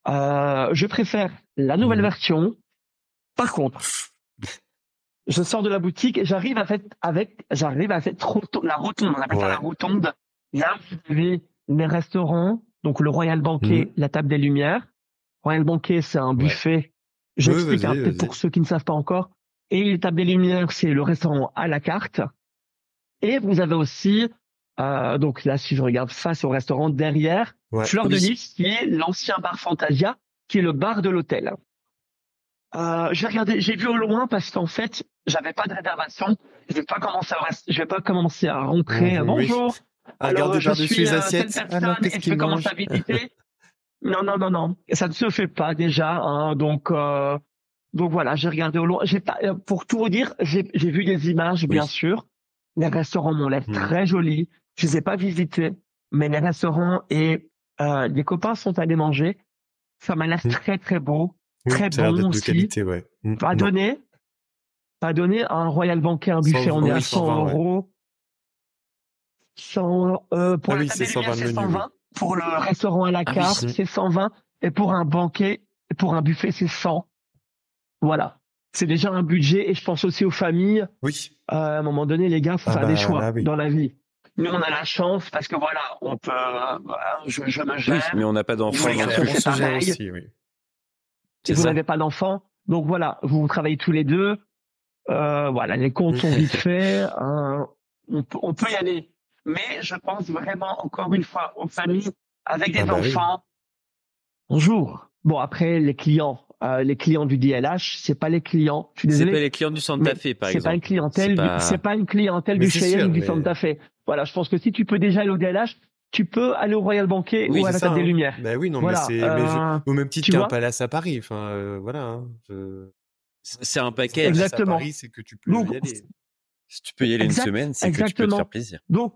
Euh, je préfère la nouvelle mmh. version. Par contre, je sors de la boutique et j'arrive à avec, j'arrive à faire la rotonde. On appelle ça la rotonde. Là, vous avez les restaurants, donc le Royal Banquet, mmh. la table des Lumières. Royal Banquet, c'est un buffet J'explique un peu pour ceux qui ne savent pas encore. Et l'étape des Lumières, c'est le restaurant à la carte. Et vous avez aussi, euh, donc là, si je regarde face au restaurant derrière, Fleur de Nice, qui est l'ancien bar Fantasia, qui est le bar de l'hôtel. Euh, j'ai regardé, j'ai vu au loin parce qu'en fait, j'avais pas de réservation. Je vais pas commencer à, je vais pas commencer à rentrer. Bonjour. Alors, je suis euh, cette personne et je commence à visiter. Non, non, non, non. Ça ne se fait pas déjà. Hein, donc, euh, donc voilà, j'ai regardé au. J'ai pas, euh, pour tout vous dire, j'ai vu des images, bien sûr. Les restaurants m'ont l'air mmh. très jolis. Je les ai pas visités, mais les restaurants et euh, les copains sont allés manger. Ça m'a l'air mmh. très très beau, très bon aussi. De qualité, ouais. Mmh. Pas donné, pas donné un Royal Banquet, un buffet, on est à 100 euros. 100, euh, pour ah la oui, c'est 120 pour le restaurant à la ah carte, c'est 120. Et pour un banquet, pour un buffet, c'est 100. Voilà. C'est déjà un budget. Et je pense aussi aux familles. Oui. Euh, à un moment donné, les gars, faut ah faire des bah, choix dans la vie. Nous, on a la chance parce que voilà, on peut, euh, je, je me gère. Oui, mais on n'a pas d'enfants. On aussi, oui. Si vous n'avez pas d'enfants, donc voilà, vous travaillez tous les deux. Euh, voilà, les comptes sont vite (laughs) faits. Hein, on peut y aller. Mais je pense vraiment, encore une fois, aux familles avec des ah bah enfants. Bonjour. Bon, après, les clients, euh, les clients du DLH, c'est pas les clients. Je suis désolé. C'est pas les clients du Santa Fe, par exemple. C'est pas une clientèle, c'est pas... une clientèle du Cheyenne du Santa Fe. Voilà, je pense que si tu peux déjà aller au DLH, tu peux aller au Royal Banquet ou à la Table des hein. Lumières. Ben oui, non, mais c'est euh, au même titre qu'un palace à Paris. Enfin, euh, voilà. Hein, c'est un paquet. Exactement. c'est que tu peux y aller. Si tu peux y aller une semaine, c'est que tu peux te faire plaisir. Donc,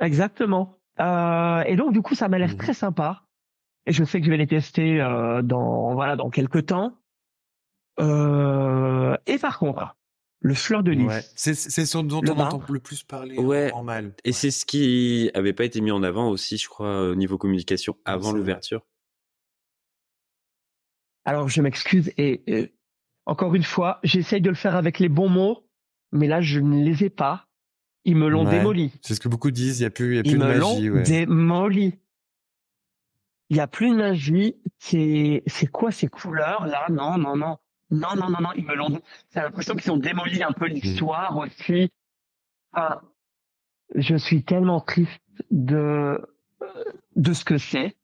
exactement. Euh, et donc, du coup, ça m'a l'air mmh très sympa. Et je sais que je vais les tester euh, dans voilà dans quelques temps. Euh, et par contre, le fleur de lys. Ouais. C'est ce dont on entend le plus parler ouais. en mal. Et c'est ce qui avait pas été mis en avant aussi, je crois, au niveau communication avant l'ouverture. Alors je m'excuse et encore une fois, j'essaye de le faire avec les bons mots, mais là je ne les ai pas. Ils me l'ont démoli. C'est ce que beaucoup disent. Il y a plus, y a plus Ils de me magie. l'ont démoli. Il y a plus de magie. C'est, c'est quoi ces couleurs là? Non, non, non, non, non, non, non. Ils me l'ont. C'est l'impression qu'ils ont démoli un peu mmh. l'histoire aussi. Ah, je suis tellement triste de de ce que c'est.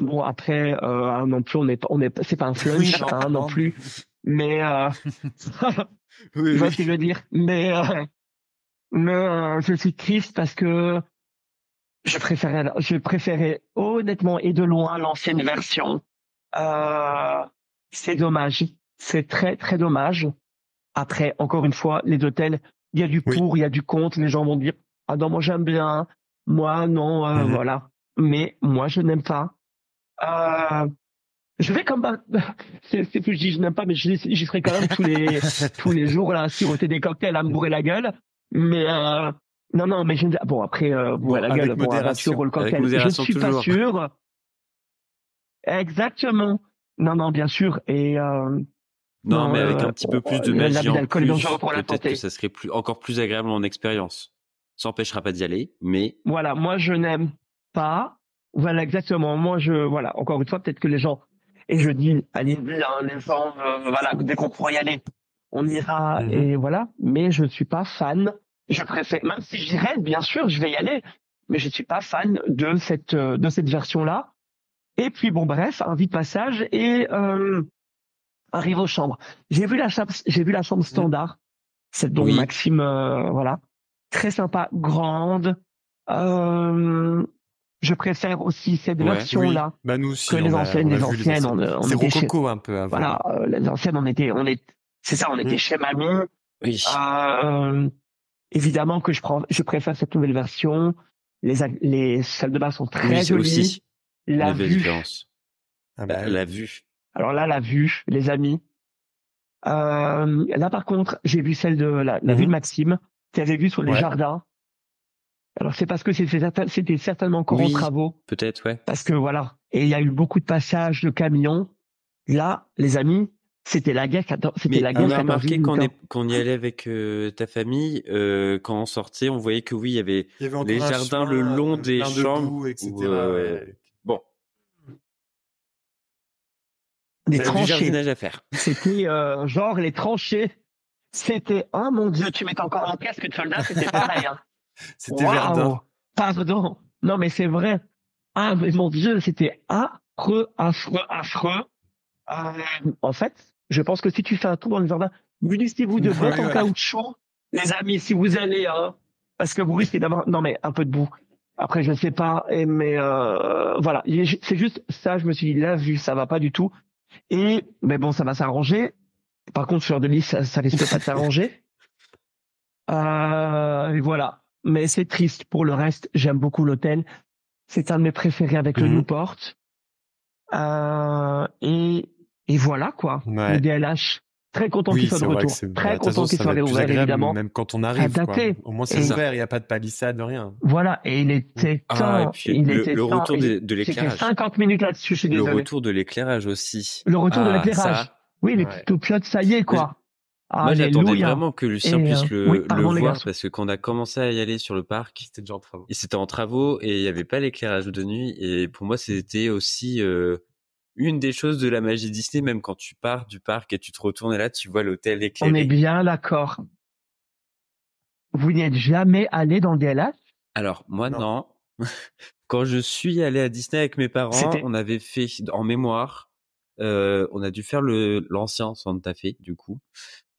Bon après euh, non plus on est on est c'est pas un (laughs) flunch hein, non plus mais euh, (laughs) oui, que je veux dire? Mais euh, mais euh, je suis triste parce que je préférais je préférais honnêtement et de loin l'ancienne version. Euh, c'est dommage. C'est très très dommage. Après encore une fois les hôtels il y a du pour il y a du contre les gens vont dire ah non moi j'aime bien. Moi non euh, mhm. voilà. Mais moi je n'aime pas. Euh, je vais comme (laughs) c'est plus je dis je n'aime pas mais j'y serai quand même tous les (laughs) tous les jours là siroter des cocktails à me bourrer la gueule mais euh, non non mais je bon après euh, bourrer la gueule bon aventure le cocktail je suis pas (laughs) sûr. Exactement. Non non bien sûr. Et euh, non, non, mais avec un petit peu plus de magie en plus, peut-être que ça serait plus, encore plus agréable en expérience. Ça n'empêchera pas d'y aller, mais... Voilà, moi je n'aime pas, voilà, exactement. Moi, je, voilà, encore une fois, peut-être que les gens, et je dis, allez hein, les gens, euh, voilà, dès qu'on pourra y aller, on ira, mhm. et voilà. Mais je ne suis pas fan. Je préfère, même si j'irai, bien sûr, je vais y aller, mais je ne suis pas fan de cette, euh, de cette version-là. Et puis, bon, bref, un vide passage et, euh, arrive aux chambres. J'ai vu la chambre, j'ai vu la chambre standard. C'est dont Maxime, euh, voilà. Très sympa, grande. Euh, je préfère aussi cette version-là bah, que les anciennes. les anciennes, on, on rococo un peu. Voilà, euh, les anciennes, on était, on est, c'est ça, on était mm. chez mamie. Oui. Euh, évidemment que je prends, je préfère cette nouvelle version. Les les salles de bain sont très oui, jolies. Aussi la vue. Ah bah, la, vue. Alors là, la vue, les amis. Euh, là, par contre, j'ai vu celle de la, la vue de mm-hmm. Maxime. Tu avais vu sur les jardins. Alors c'est parce que c'était certainement encore en travaux. Peut-être, ouais. Parce que voilà, et il y a eu beaucoup de passages de camions. Là, les amis, c'était la guerre. C'était la guerre. On a remarqué qu'on y allait avec euh, ta famille, euh, quand on sortait, on voyait que oui, il y avait, les jardins le long des chambres, etc. bon. Des tranchées. à faire. (laughs) C'était euh, genre les tranchées. C'était oh mon dieu, tu mets encore un casque de soldat, c'était pareil. Hein. (laughs) C'était Verdun. Pardon. Non, mais c'est vrai. Ah, mais mon Dieu, c'était affreux, affreux, affreux. Euh, en fait, je pense que si tu fais un tour dans le jardin, munissez-vous de bottes en caoutchouc, les amis, si vous allez, hein, parce que vous risquez d'avoir, non mais un peu de boue. Après, je ne sais pas, mais euh, voilà, c'est juste ça. Je me suis dit, la vue, ça va pas du tout. Et mais bon, ça va s'arranger. Par contre, sur de lys, ça, ça risque pas de s'arranger. (laughs) Euh, et voilà mais c'est triste. Pour le reste, j'aime beaucoup l'hôtel. C'est un de mes préférés avec le mhm. Newport. Euh, et, et voilà quoi. Le DLH. Très content qu'il soit de retour. Très content qu'il soit réouvert, évidemment. Même quand on arrive, quoi. Au moins, c'est ouvert, il n'y a pas de palissade, rien. Voilà. Et il était ah, temps. il le, était le retour de, de l'éclairage. 50 minutes là-dessus, je suis désolé. Le retour de l'éclairage aussi. Le retour de ah, l'éclairage. Oui, les petites taupiottes, ça y est, quoi. Moi, j'attendais vraiment que Lucien puisse euh, le, le voir parce que quand on a commencé à y aller sur le parc, c'était déjà en travaux. C'était en travaux et il n'y avait pas l'éclairage de nuit. Et pour moi, c'était aussi euh, une des choses de la magie Disney, même quand tu pars du parc et tu te retournes et là, tu vois l'hôtel éclairé. On est bien d'accord. Vous n'y êtes jamais allé dans le DLH Alors, moi, non. (laughs) quand je suis allé à Disney avec mes parents, on avait fait en mémoire, euh, on a dû faire le l'ancien Santa Fe, du coup,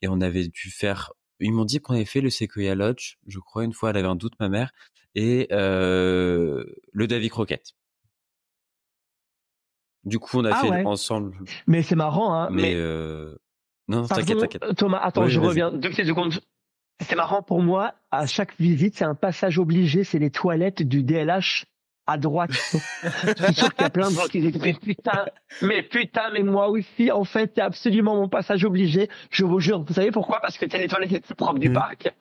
et on avait dû faire. Ils m'ont dit qu'on avait fait le Sequoia Lodge, je crois une fois, elle avait un doute ma mère, et euh, le Davy Croquette. Du coup, on a ah fait ensemble. Mais c'est marrant, hein. Mais, euh... non, t'inquiète, t'inquiète. Thomas, attends, je reviens deux petites secondes. C'est marrant pour moi. À chaque visite, c'est un passage obligé. C'est les toilettes du DLH à droite. (laughs) je suis sûr qu'il y a plein de gens qui disent mais putain, mais putain, mais moi aussi, en fait, c'est absolument mon passage obligé. Je vous jure. Vous savez pourquoi? Parce que c'est les toilettes les plus propres du mmh. parc.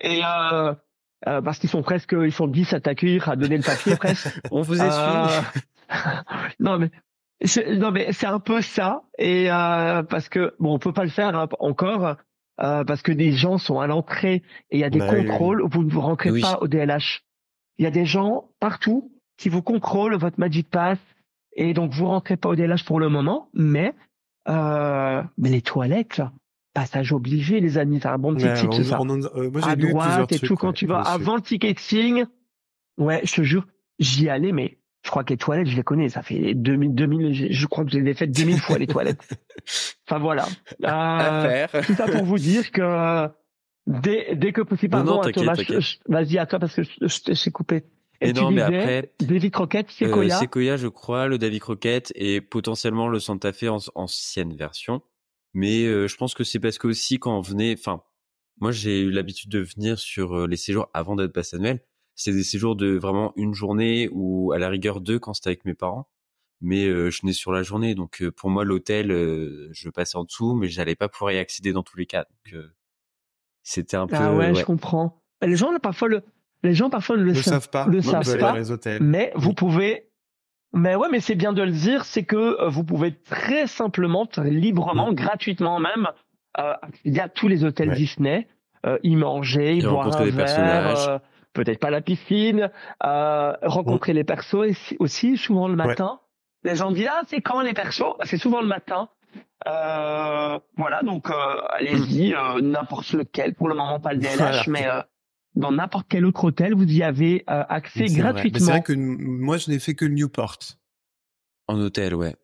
Et euh, euh, parce qu'ils sont presque, ils sont 10 à t'accueillir, à donner le papier presque. (laughs) On vous essuie. Euh, (laughs) non mais non mais c'est un peu ça et euh, parce que bon on peut pas le faire hein, encore euh, parce que des gens sont à l'entrée et il y a des bah contrôles où vous ne vous rentrez pas au DLH. Il y a des gens partout qui vous contrôlent votre Magic Pass et donc vous rentrez pas au DLH pour le moment, mais euh, mais les toilettes passage obligé les amis, c'est un bon petit ouais, ça. Euh, moi, à droite et tout quand tu vas avant le ticketing. Ouais, je te jure, j'y allais mais je crois que les toilettes, je les connais. Ça fait 2000, 2000 je crois que je les ai faites 2000 fois, les toilettes. (laughs) Enfin, voilà. Euh, tout ça pour vous dire que dès, dès que possible, pardon, Thomas, vas-y à toi parce que je, t'ai coupé. Et, non, mais après, David Croquette, Sequoia. Euh, Sequoia, je crois, le David Croquette et potentiellement le Santa Fe en ancienne version. Mais euh, je pense que c'est parce que aussi quand on venait, enfin, moi j'ai eu l'habitude de venir sur euh, les séjours avant d'être passe annuel c'est des séjours de vraiment une journée ou à la rigueur deux quand c'était avec mes parents. Mais euh, je venais sur la journée, donc euh, pour moi l'hôtel, euh, je passais en dessous, mais j'allais pas pouvoir y accéder dans tous les cas. Donc c'était un ah peu. Ah ouais, je comprends. Les gens parfois le, les gens parfois ne le, savent pas. Le savent pas. Mais vous pouvez. Mais ouais, mais c'est bien de le dire, c'est que vous pouvez très simplement, très librement, gratuitement même, accéder à tous les hôtels Disney, y manger, y boire un verre peut-être pas la piscine, euh, rencontrer les persos aussi, souvent le matin. Les gens disent ah c'est quand les persos? Bah, C'est souvent le matin. Euh, voilà donc euh, allez-y euh, n'importe lequel pour le moment pas le DLH mais euh, dans n'importe quel autre hôtel vous y avez accès gratuitement. C'est vrai que moi je n'ai fait que le Newport. En hôtel ouais.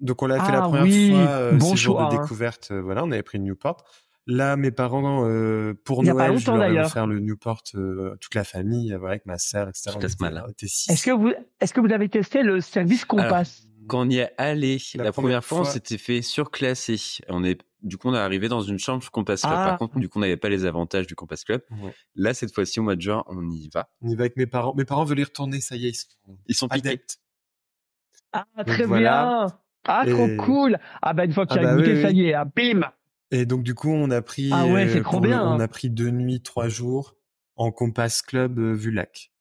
Donc on l'a fait la ah première fois bon jour de hein. découverte voilà on avait pris le Newport. Là, mes parents, euh, pour Noël, je leur ai faire le Newport, euh, toute la famille, euh, avec ma sœur, etc. Est-ce que vous, est-ce que vous avez testé le service Compass Quand on y est allé, la, première, fois, on s'était fait surclasser. On est, du coup, on est arrivé dans une chambre Compass Club. Par ah. contre, du coup, on n'avait pas les avantages du Compass Club. Là, cette fois-ci, au mois de juin, on y va. On y va avec mes parents. Mes parents veulent y retourner, ça y est, ils sont, ils sont adeptes. Ah, très bien. Ah, trop cool. Ah, bah, une fois qu'il y a ah, bah, ça y est, ah, bim. Et donc du coup, on a pris ah ouais, c'est trop bien. on a pris deux nuits, trois jours en Compass Club euh, Vulac.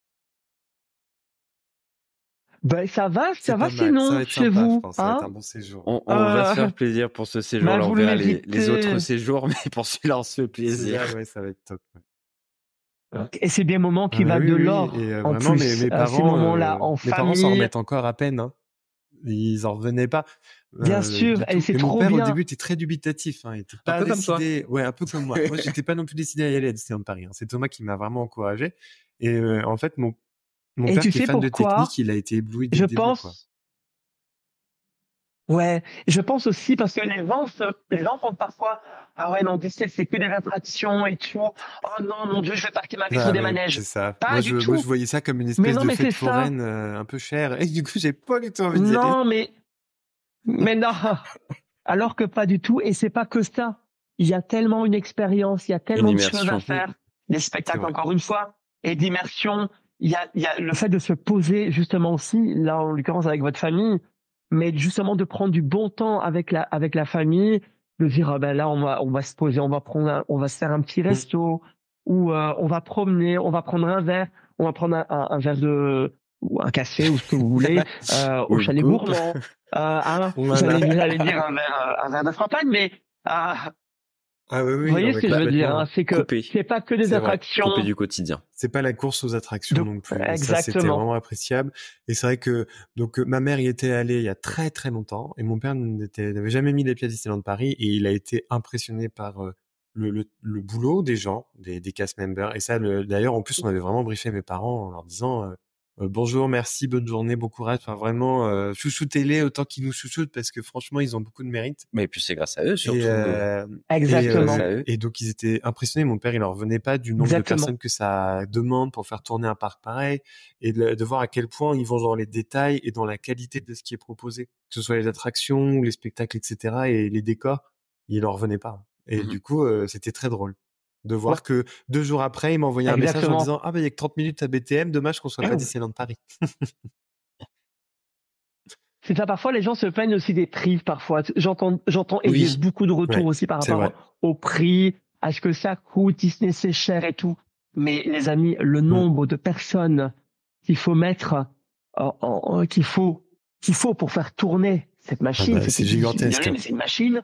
Ben ça va, ça va sinon chez vous. ça va être hein un bon séjour. On, va se faire plaisir pour ce séjour. Bah, on verra les, autres (laughs) séjours, mais pour celui-là, on se fait plaisir. Ouais, ça va être top. Et c'est bien moment qui ah va de l'or. Et euh, vraiment, Mes, mes parents, ces moments-là, en mes parents s'en remettent encore à peine. Hein. Ils en revenaient pas. Bien euh, sûr, et c'est trop mon père, bien. au début, était très dubitatif. Hein, il était pas un peu décidé. Comme toi. Ouais, un peu comme moi. moi, j'étais pas non plus décidé à y aller à Disneyland Paris. Hein. C'est Thomas qui m'a vraiment encouragé. Et euh, en fait, mon, mon père qui est fan de technique, il a été ébloui. Je pense. Ouais, je pense aussi parce que les gens, les gens pensent parfois, ah ouais, non, Disney, c'est que des attractions et tout. Oh non, mon Dieu, je vais parquer ma vie sur des manèges. C'est ça. Pas moi, du je, tout. moi, je voyais ça comme une espèce de fête foraine euh, un peu chère. Et du coup, j'ai pas du tout envie d'y aller. Non, mais mais non, alors que pas du tout. Et c'est pas que ça. Il y a tellement une expérience, il y a tellement de choses à faire. Les spectacles, encore une fois, et d'immersion. Il y a, il y a le fait de se poser justement aussi, là en l'occurrence avec votre famille, mais justement de prendre du bon temps avec la avec la famille, de dire ah ben là on va on va se poser, on va prendre, on va se faire un petit mm. resto ou euh, on va promener, on va prendre un verre, on va prendre un, un verre de ou un café ou ce que vous voulez (laughs) euh, au chalet gourmand. Euh, hein, vous allez, dire un verre, un verre de champagne, mais euh, Ah oui, oui, Vous voyez ce que je veux dire hein, C'est que c'est pas que des attractions. Coupé du quotidien. C'est pas la course aux attractions non plus. Exactement. Ça, c'était vraiment appréciable. Et c'est vrai que donc ma mère y était allée il y a très très longtemps et mon père n'avait jamais mis les pieds à Disneyland Paris et il a été impressionné par le, le, le, boulot des gens, des, des cast members. Et ça, d'ailleurs, en plus, on avait vraiment briefé mes parents en leur disant euh, bonjour, merci, bonne journée, bon courage. Enfin, vraiment, euh, chouchoutez-les autant qu'ils nous chouchoutent parce que franchement, ils ont beaucoup de mérite. Mais puis c'est grâce à eux surtout. Euh, Exactement. Et, donc ils étaient impressionnés. Mon père, il leur revenait pas du nombre de personnes que ça demande pour faire tourner un parc pareil et de, voir à quel point ils vont dans les détails et dans la qualité de ce qui est proposé, que ce soit les attractions, les spectacles, etc. et les décors, ils leur revenaient pas. Et mmh du coup, c'était très drôle de voir que deux jours après, il m'a envoyé un message en disant Ah, bah, il y a que 30 minutes à BTM, dommage qu'on soit pas Disneyland Paris. (laughs) C'est ça, parfois les gens se plaignent aussi des prix, parfois. J'entends, j'entends, j'ai beaucoup de retours aussi par rapport au prix, à ce que ça coûte, Disney c'est cher et tout. Mais les amis, le mmh. nombre de personnes qu'il faut mettre, qu'il faut, qu'il faut pour faire tourner cette ah machine, bah, c'est gigantesque. C'est une machine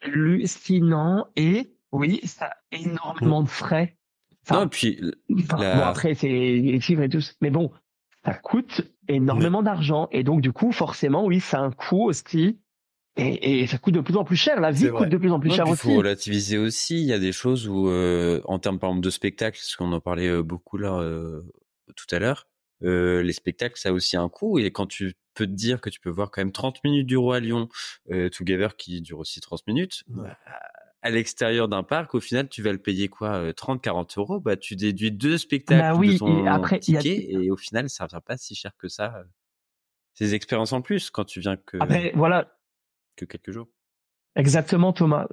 hallucinant et oui, ça a énormément de frais. non, puis bon, après c'est les chiffres et tout, mais bon, ça coûte énormément d'argent et donc du coup forcément oui, c'est un coût aussi. Et, et, ça coûte de plus en plus cher. La vie coûte de plus en plus cher aussi. Il faut relativiser aussi. Il y a des choses où, euh, en termes par exemple de spectacle, parce qu'on en parlait euh, beaucoup là euh, tout à l'heure, euh, les spectacles, ça a aussi un coût. Et quand tu peux te dire que tu peux voir quand même 30 minutes du Roi Lion, euh, Together qui dure aussi 30 minutes, bah, à l'extérieur d'un parc, au final, tu vas le payer quoi 30, euh, 40 euros? Bah, tu déduis deux spectacles bah oui, de ton et après, ticket et au final, ça revient pas si cher que ça. Euh, ces expériences en plus quand tu viens que, voilà. que quelques jours. Exactement, Thomas.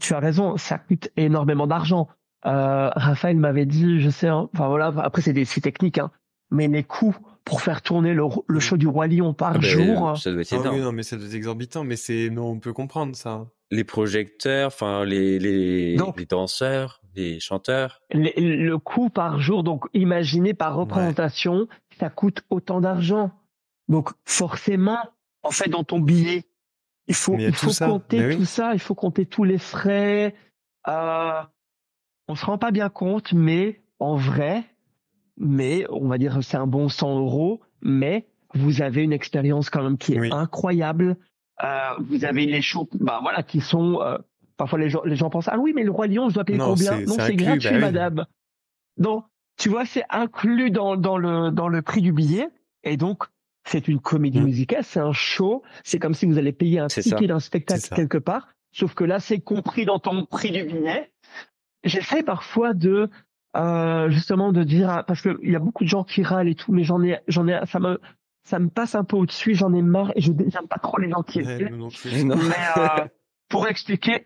tu as raison, ça coûte énormément d'argent. Euh, Raphaël m'avait dit, je sais, hein, enfin voilà, après c'est des c'est technique, hein, mais les coûts pour faire tourner le, le show du roi Lion par ah ben, jour, ça doit être ah non, mais ça doit être exorbitant, mais c'est non, on peut comprendre ça les projecteurs, enfin les, les, les, danseurs, les chanteurs. Le, coût par jour, donc imaginez par représentation, ça coûte autant d'argent. Donc forcément, en fait, dans ton billet, il faut, il faut compter tout ça, il faut compter tous les frais. Euh, on se rend pas bien compte, mais en vrai, mais on va dire c'est un bon 100 euros, mais vous avez une expérience quand même qui est incroyable. Euh, vous avez les shows, bah voilà, qui sont euh, parfois les gens, les gens pensent ah oui mais le roi lion je dois payer combien? Non c'est gratuit bah madame. Donc tu vois c'est inclus dans dans le dans le prix du billet et donc c'est une comédie mmh. musicale, c'est un show, c'est comme si vous allez payer un ticket d'un spectacle quelque part, sauf que là c'est compris dans ton prix du billet. J'essaie parfois de euh, justement de dire parce que il y a beaucoup de gens qui râlent et tout, mais j'en ai j'en ai ça me ça me passe un peu au-dessus, j'en ai marre et je n'aime pas trop les gens qui mais euh, pour expliquer.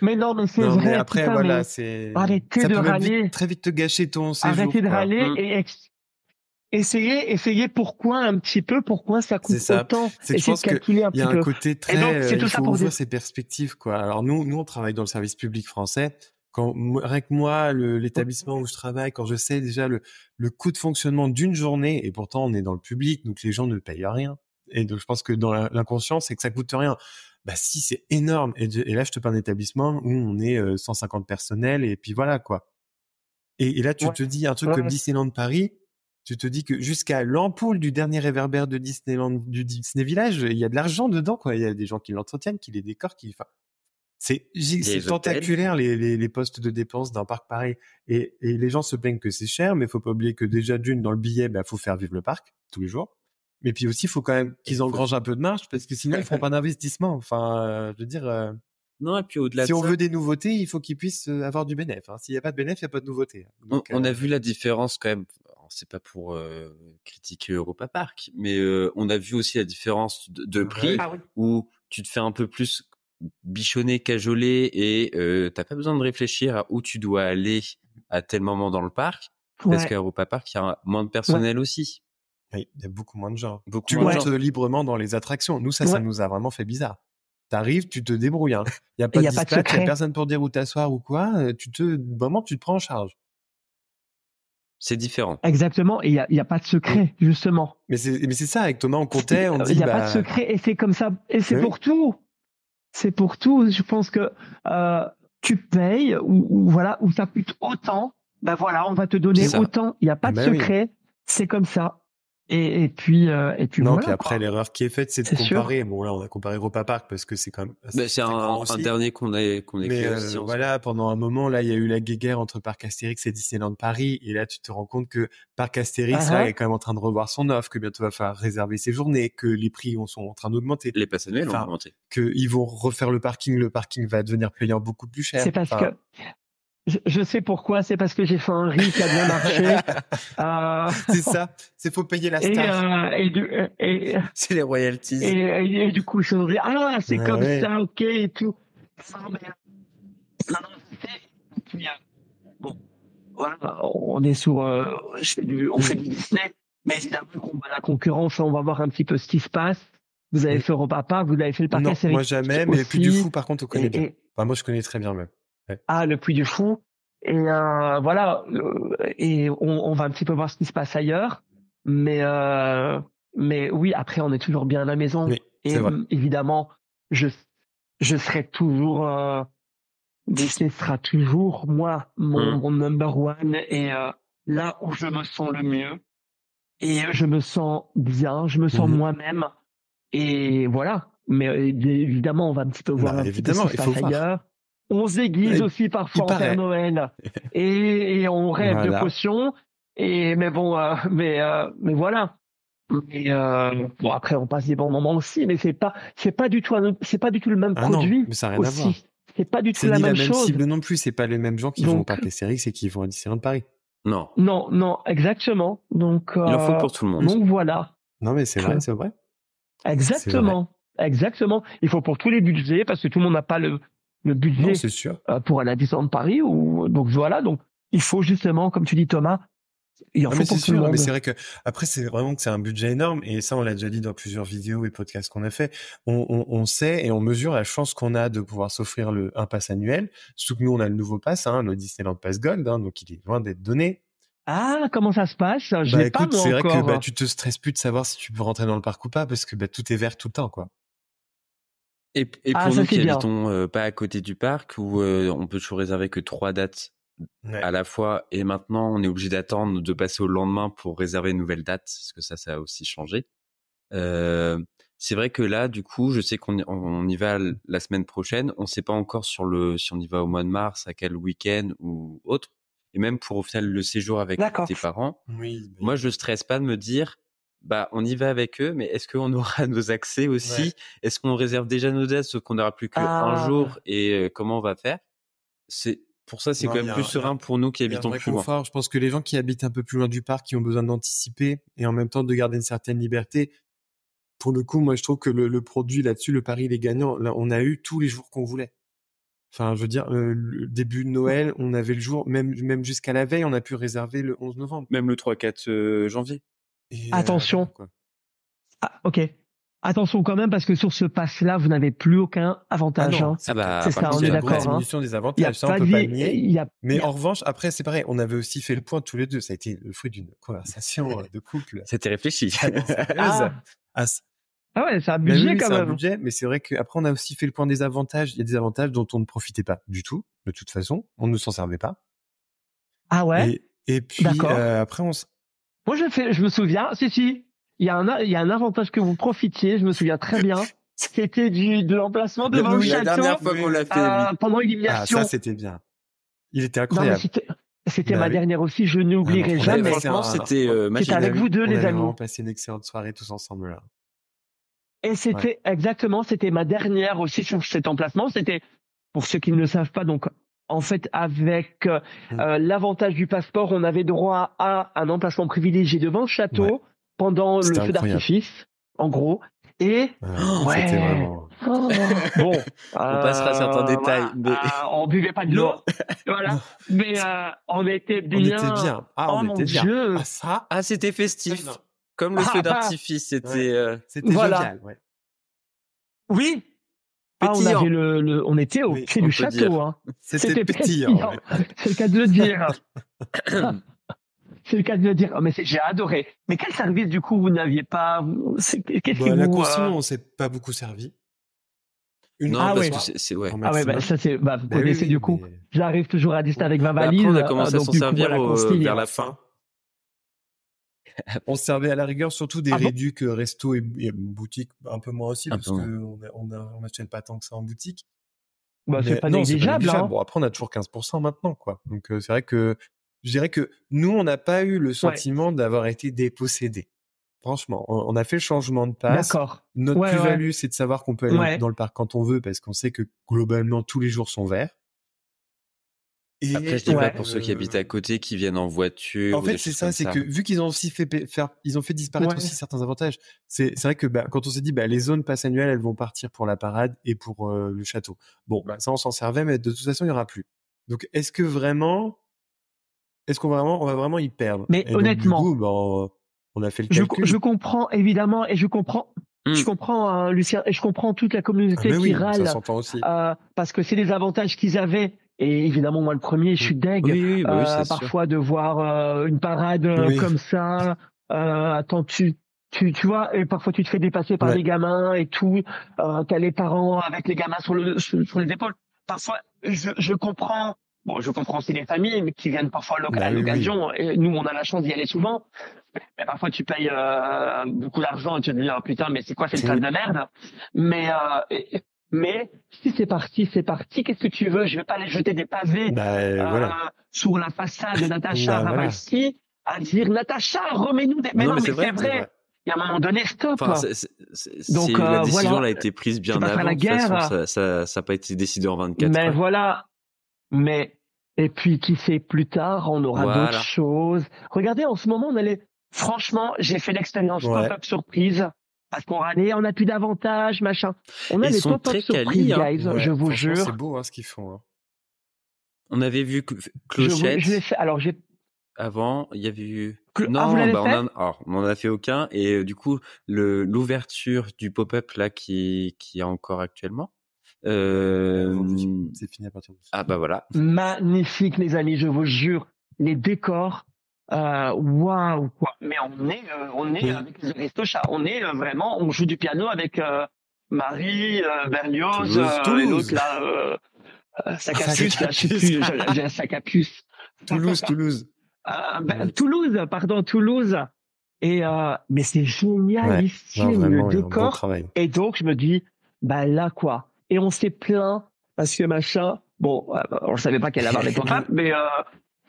Mais non, mais c'est vrai. Mais après, voilà, c'est. Arrêtez de râler. très vite te gâcher ton séjour. Arrêtez de râler mm. et essayez, essayez pourquoi un petit peu, pourquoi ça coûte ça. autant. C'est je pense qu'il y a un côté très. Et donc, c'est tout il faut ça pour ouvrir ses perspectives, quoi. Alors nous, nous, on travaille dans le service public français quand rien que moi, l'établissement où je travaille, quand je sais déjà le, le coût de fonctionnement d'une journée, et pourtant on est dans le public, donc les gens ne payent rien. Et donc je pense que dans l'inconscient, c'est que ça coûte rien. Bah si, c'est énorme. Et, là, je te parle d'établissement où on est 150 personnels, et puis voilà quoi. Et, là, tu te dis un truc comme Disneyland Paris, tu te dis que jusqu'à l'ampoule du dernier réverbère de Disneyland, du Disney Village, il y a de l'argent dedans, quoi. Il y a des gens qui l'entretiennent, qui les décorent, qui, enfin, c'est tentaculaire les, les, les, postes de dépenses d'un parc pareil. Et, et, les gens se plaignent que c'est cher, mais faut pas oublier que déjà d'une dans le billet, bah faut faire vivre le parc tous les jours. Mais puis aussi, il faut quand même qu'ils engrangent un peu de marge parce que sinon ils feront pas d'investissement. Enfin, euh, je veux dire. Euh, non, et puis au-delà si on veut des nouveautés, il faut qu'ils puissent euh, avoir du bénéfice. Hein. S'il n'y a pas de bénéfice, il n'y a pas de nouveauté. Donc, on, a vu la différence quand même. C'est pas pour critiquer Europa Park, mais on a vu aussi la différence de, de prix ah où tu te fais un peu plus bichonné, cajolé et euh, t'as pas besoin de réfléchir à où tu dois aller à tel moment dans le parc. Parce qu'à Europa Park, il y a moins de personnel aussi. Oui, il y a beaucoup moins de gens. Beaucoup tu montes librement dans les attractions. Nous, ça, ça nous a vraiment fait bizarre. T'arrives, tu te débrouilles. Hein. (laughs) Il y a pas de il y a personne pour dire où t'asseoir ou quoi. Tu te, vraiment, tu te prends en charge. C'est différent. Exactement, et il n'y a, y a, pas de secret, justement. Mais c'est ça, avec Thomas, on comptait, on dit. Il n'y a pas de bah secret, et c'est comme ça, et c'est pour tout c'est pour tout. Je pense que euh, tu payes ou, voilà où ça coûte autant. Ben voilà, on va te donner autant. Il n'y a pas de ben secret. C'est comme ça. Et, et, puis euh, et puis non voilà, puis après l'erreur qui est faite c'est de comparer. Bon là on a comparé Europa Park parce que c'est quand même bah, c'est un, un, dernier qu'on a qu'on a mais euh, voilà pendant un moment là il y a eu la guéguerre entre Parc Astérix et Disneyland Paris. Et là tu te rends compte que Parc Astérix là, uh-huh. est quand même en train de revoir son offre que bientôt va falloir réserver ses journées que les prix sont en train d'augmenter. Les passes annuelles ont augmenté. que ils vont refaire le parking. Le parking va devenir payant beaucoup plus cher. C'est parce que je, sais pourquoi, c'est parce que j'ai fait un riz qui a bien marché. (laughs) Euh... C'est ça, c'est faut payer la star. Et, euh, et, et (laughs) c'est les royalties. Et, du coup, je me dis, ah, c'est comme ça, ok, et tout. bon, voilà, on est sur, euh, du, on fait du Disney, mais évidemment qu'on va la concurrence, on va voir un petit peu ce qui se passe. Vous avez fait Europa Park, vous avez fait le parc Non, moi jamais, mais puis du fou, par contre, on connaît bien. Enfin, moi, je connais très bien même. Ah, le Puy du Fou. Et euh, voilà, et on, on, va un petit peu voir ce qui se passe ailleurs. Mais euh, mais oui, après, on est toujours bien à la maison. Oui, et évidemment, je je serai toujours euh, Disney sera toujours moi mon, mmh. mon number one et euh, là où je me sens le mieux et je me sens bien, je me sens mmh. moi-même et voilà. Mais évidemment, on va un petit peu voir bah, un évidemment, petit peu ce qui se passe ailleurs. On s'aiguise aussi parfois en Père Noël (laughs) et, et, on rêve de potions. Et mais bon, euh, mais euh, mais voilà. Et euh, bon après on passe des bons moments aussi, mais c'est pas c'est pas du tout c'est pas du tout le même ah produit. Non, mais ça n'a rien à voir. C'est pas du tout la, même, la même cible non plus. C'est pas les mêmes gens qui vont au parc Astérix et qui vont à Disneyland Paris. Non. Non, non, exactement. Donc. Il en faut pour tout le monde. Donc voilà. Non mais c'est vrai, c'est vrai. Exactement. Exactement. Il faut pour tous les budgets parce que tout le monde n'a pas le le budget c'est sûr. Euh, pour aller à Disneyland Paris. Ou, donc voilà, donc il faut justement, comme tu dis Thomas, il en faut pour tout le monde. Mais c'est vrai que après c'est vraiment que c'est un budget énorme et ça on l'a déjà dit dans plusieurs vidéos et podcasts qu'on a fait. On, on, on, sait et on mesure la chance qu'on a de pouvoir s'offrir le un pass annuel. Surtout que nous on a le nouveau pass, hein, le Disneyland Pass Gold, hein, donc il est loin d'être donné. Ah, comment ça se passe? Je bah, écoute, c'est vrai que bah, tu te stresses plus de savoir si tu peux rentrer dans le parc ou pas parce que bah, tout est vert tout le temps, quoi. Et, et ah, pour nous qui habitons euh, pas à côté du parc, où euh, on peut toujours réserver que trois dates à la fois, et maintenant on est obligé d'attendre de passer au lendemain pour réserver une nouvelle date, parce que ça, ça a aussi changé. Euh, c'est vrai que là, du coup, je sais qu'on on y va la semaine prochaine. On ne sait pas encore sur le si on y va au mois de mars, à quel week-end ou autre. Et même pour au final le séjour avec tes parents. Oui, Moi, je stresse pas de me dire bah on y va avec eux, mais est-ce qu'on (laughs) aura nos accès aussi? Est-ce qu'on réserve déjà nos dates, sauf qu'on n'aura plus qu'un ah. jour et comment on va faire? C'est pour ça, c'est quand même plus serein pour nous qui habitons plus loin. Je pense que les gens qui habitent un peu plus loin du parc, qui ont besoin d'anticiper et en même temps de garder une certaine liberté, pour le coup, moi, je trouve que le, produit là-dessus, le pari, les gagnants, là, on a eu tous les jours qu'on voulait. Enfin, je veux dire, le début de Noël, on avait le jour, même même jusqu'à la veille, on a pu réserver le 11 novembre. Même le 3-4 janvier. Euh, Attention. ah, ok. Attention quand même parce que sur ce pass-là, vous n'avez plus aucun avantage. Ah hein. ah bah, c'est ça, on est d'accord. Hein. des avantages, ça on peut pas nier. Mais en revanche, après c'est pareil, on avait aussi fait le point tous les deux. Ça a été le fruit d'une conversation euh, de couple. C'était réfléchi. (laughs) ah. ah. ouais, c'est un budget quand même. Un budget, mais c'est vrai qu'après on a aussi fait le point des avantages. Il y a des avantages dont on ne profitait pas du tout, de toute façon. On ne s'en servait pas. Ah ouais? Et, et puis euh, après on moi, je, fais, je me souviens, si, si, il y, a un, il y a un avantage que vous profitiez, je me souviens très bien. C'était du, de l'emplacement devant le château. La dernière fois qu'on l'a fait. Euh, pendant l'élimination. Ah, ça, c'était bien. Il était incroyable. C'était ma bah dernière aussi, je n'oublierai ah jamais. Franchement, c'était euh, C'était avec vous deux, les amis. On a passé une excellente soirée tous ensemble là. Et c'était exactement, c'était ma dernière aussi sur cet emplacement. C'était, pour ceux qui ne le savent pas, donc en fait, avec euh, mmh. euh, l'avantage du passeport, on avait droit à un emplacement privilégié devant le château pendant le feu d'artifice, en gros. Et ah, ouais. Vraiment... Oh. (laughs) bon, on passera certains euh, détails. Mais... on buvait pas de l'eau, voilà. Mais on était bien. On était bien. Ah, on oh, était bien. Dieu. Ah, ça. Ah, c'était festif. Comme le feu d'artifice, c'était. C'était voilà. génial. Ouais. Oui, ah, on avait le, le, on était au pied du château. Hein. (laughs) C'était pétillant. (laughs) C'est le cas de le dire. (laughs) c'est le cas de le dire. Oh, mais j'ai adoré. Mais quel service du coup vous n'aviez pas? Qu'est-ce bah, La course, euh... on s'est pas beaucoup servi. Non, ah parce que c'est ouais. Ah ouais, bah, ça c'est bah, vous bah connaissez du coup. J'arrive toujours à discuter avec ma valise. Bah, après, on a commencé à s'en servir vers la fin. (laughs) on servait à la rigueur surtout des ah réducs euh, resto et, boutique, un peu moins aussi, parce qu'on on n'achète pas tant que ça en boutique. Bah, c'est pas, négligeable. Hein. Bon, après, on a toujours 15% maintenant, quoi. Donc, euh, c'est vrai que je dirais que nous, on n'a pas eu le sentiment d'avoir été dépossédés. Franchement, on, a fait le changement de passe. D'accord. Notre plus-value, c'est de savoir qu'on peut aller dans le parc quand on veut, parce qu'on sait que globalement, tous les jours sont verts. Et Après, je dis pas pour ceux qui habitent à côté, qui viennent en voiture. En fait, c'est ça, c'est que vu qu'ils ont aussi fait faire, ils ont fait disparaître aussi certains avantages. C'est c'est vrai que bah, quand on s'est dit bah les zones passe annuelles, elles vont partir pour la parade et pour euh, le château. Bon, bah ça on s'en servait, mais de toute façon il y aura plus. Donc est-ce que vraiment, est-ce qu'on va vraiment, on va vraiment y perdre? Mais honnêtement, du coup, bah, on a fait le calcul. Je, je comprends évidemment et je comprends Je mmh. comprends, hein, Lucien, et je comprends toute la communauté ah, qui râle euh, parce que c'est des avantages qu'ils avaient et évidemment, moi, le premier, je suis mmh. deg. Oui, bah euh, parfois de voir euh, une parade euh, comme ça. Euh, attends, tu, tu, tu vois, et parfois tu te fais dépasser par les gamins et tout. Euh, T'as les parents avec les gamins sur, le, sur, les épaules. Parfois, je, je comprends. Bon, je comprends aussi les familles qui viennent parfois à bah l'occasion. Et nous, on a la chance d'y aller souvent. Mais parfois, tu payes euh, beaucoup d'argent et tu te dis, oh, putain, mais c'est quoi cette classe de merde? Mais euh, mais si c'est parti, c'est parti. Qu'est-ce que tu veux? Je vais pas aller jeter des pavés bah, euh, sur la façade de Natacha bah, à dire Natacha, remets-nous des. Mais non, mais, c'est vrai. Il y a un moment donné, stop. Enfin, Donc la euh, décision a été prise bien avant. La guerre. ça, ça, ça pas été décidé en 24 Mais voilà. Mais et puis qui sait plus tard, on aura d'autres choses. Regardez, en ce moment, on allait. Franchement, j'ai fait l'expérience pop-up surprise parce qu'on a, on a plus d'avantages, machin. On a des pop-up surprises, hein. guys, je vous jure. C'est beau hein, ce qu'ils font. Hein. On avait vu Clochette. Je, je fait. Alors j'ai. Avant, il y avait eu. Non, ah, bah, on, en... Alors, on en a fait aucun. Et euh, du coup, le l'ouverture du pop-up là qui qui est encore actuellement. Euh... C'est fini à partir de. Ah bah voilà. Magnifique, les amis, je vous jure. Les décors, euh, waouh quoi. Mais on est euh, on est avec les Aristochats on est euh, vraiment on joue du piano avec Marie Berlioz et l'autre là là je plus j'ai un Sacapuce (laughs) Toulouse Toulouse. Ben, Toulouse pardon Toulouse. Et mais c'est génial ici le décor. et donc je me dis bah là quoi. Et on s'est plaint parce que machin bon on savait pas qu'elle avait des (laughs) contrats mais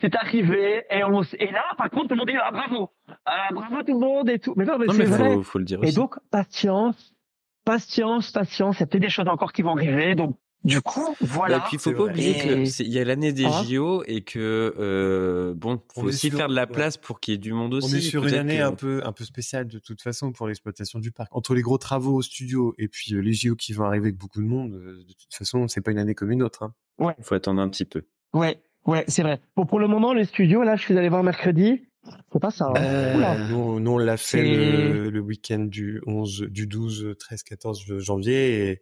c'est arrivé et on et là par contre tout le monde dit ah, bravo ah, bravo tout le monde et tout mais non mais c'est vrai faut, le dire et donc patience patience patience il y a peut-être des choses encore qui vont arriver donc du coup, voilà. Et puis, il faut pas oublier qu'il y a l'année des hein JO et que euh, bon, faut aussi faire de la place pour qu'il y ait du monde aussi. On est sur une année un peu un peu spéciale de toute façon pour l'exploitation du parc. Entre les gros travaux au studio et puis euh, les JO qui vont arriver avec beaucoup de monde, euh, de toute façon, c'est pas une année comme une autre. Hein. Ouais. Faut attendre un petit peu. Ouais. Ouais, c'est vrai. Bon, pour le moment, les studios, là, je suis allé voir mercredi. C'est pas ça. Hein. Euh, nous, nous, on l'a fait le, le week-end du 11, du 12, 13, 14 janvier et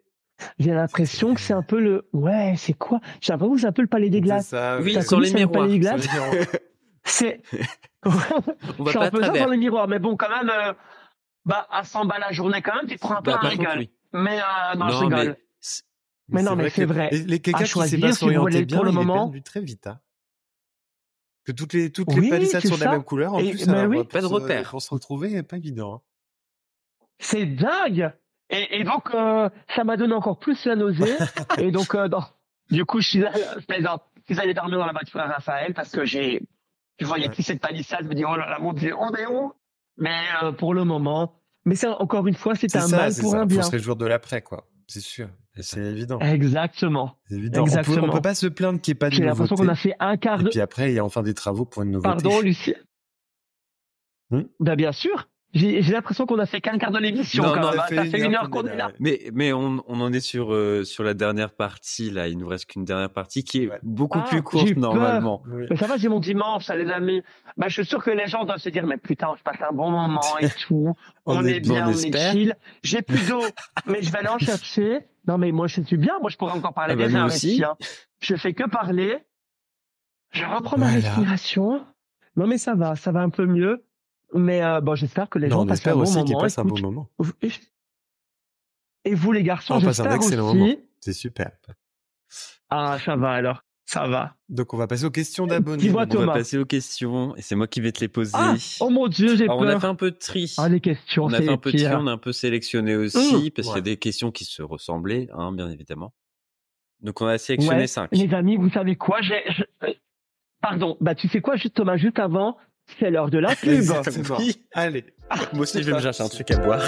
j'ai l'impression que c'est un peu le. Ouais, c'est quoi? J'ai l'impression que c'est un peu le palais des glaces. Ça, oui, sur les miroirs. (laughs) C'est. on va (laughs) c'est un peu ça dans les miroirs, mais bon, quand même, euh, bah, à 100 balles la journée, quand même, tu te prends un peu bah, un régal. Mais euh, non, je rigole. Mais non, mais c'est vrai. Les quelqu'un qui sait pas s'orienter bien, pour le il moment, est perdu très vite. Hein. Que toutes les toutes les palissades sont de la même couleur. En plus, bah oui. pas de repère. Pour se retrouver, pas évident. Hein. C'est dingue. Et, et donc, euh, ça m'a donné encore plus la nausée. (laughs) et donc, euh, dans, du coup, je suis allé, je suis allé dormir dans la voiture à Raphaël parce que j'ai, tu vois, il y a plus cette palissade. Je me dis, oh là là, mon Dieu, on est où? Mais euh, pour le moment, mais ça, encore une fois, c'est un mal pour un bien. Faut se réjouir de l'après, quoi. C'est sûr. C'est évident. Exactement. Évident. Exactement. On peut, peut pas se plaindre qu'il n'y ait pas de J'ai l'impression qu'on a fait un quart de... Et puis après, il y a enfin des travaux pour une nouveauté. Pardon, Lucie. Hmm? Ben, bien sûr. J'ai l'impression qu'on a fait qu'un quart de l'émission. Non, non, ça fait une heure qu'on est là. Mais, mais on, on en est sur, euh, sur la dernière partie, là. Il nous reste qu'une dernière partie qui est beaucoup plus ah, courte, normalement. Mais ça va, j'ai mon dimanche, les amis. Bah, je suis sûr que les gens doivent se dire, mais putain, je passe un bon moment et (laughs) tout. on, est, bien, on, est chill. J'ai plus d'eau, mais je vais aller en chercher. Non, mais moi, je suis bien. Moi, je pourrais encore parler ah bah, des aussi. Hein. Je fais que parler. Je reprends ma respiration. Non, mais ça va, ça va un peu mieux. Mais euh, bon, j'espère que les gens passent un bon moment. Passent un bon moment. Et vous, les garçons, j'espère aussi. Moment. C'est super. Ah, ça va alors. Ça va. Donc on va passer aux questions d'abonnés. On va passer aux questions et c'est moi qui vais te les poser. Ah, oh mon dieu, j'ai peur. On a fait un peu de tri. Ah les questions. On a fait un peu de tri, on a un peu sélectionné aussi parce qu'il y a des questions qui se ressemblaient, hein, bien évidemment. Donc on a sélectionné cinq. Les amis, vous savez quoi? J'ai. Euh, pardon. Bah tu sais quoi, juste Thomas, juste avant, c'est l'heure de la (laughs) pub. Allez. Moi aussi, je vais me chercher un truc à boire.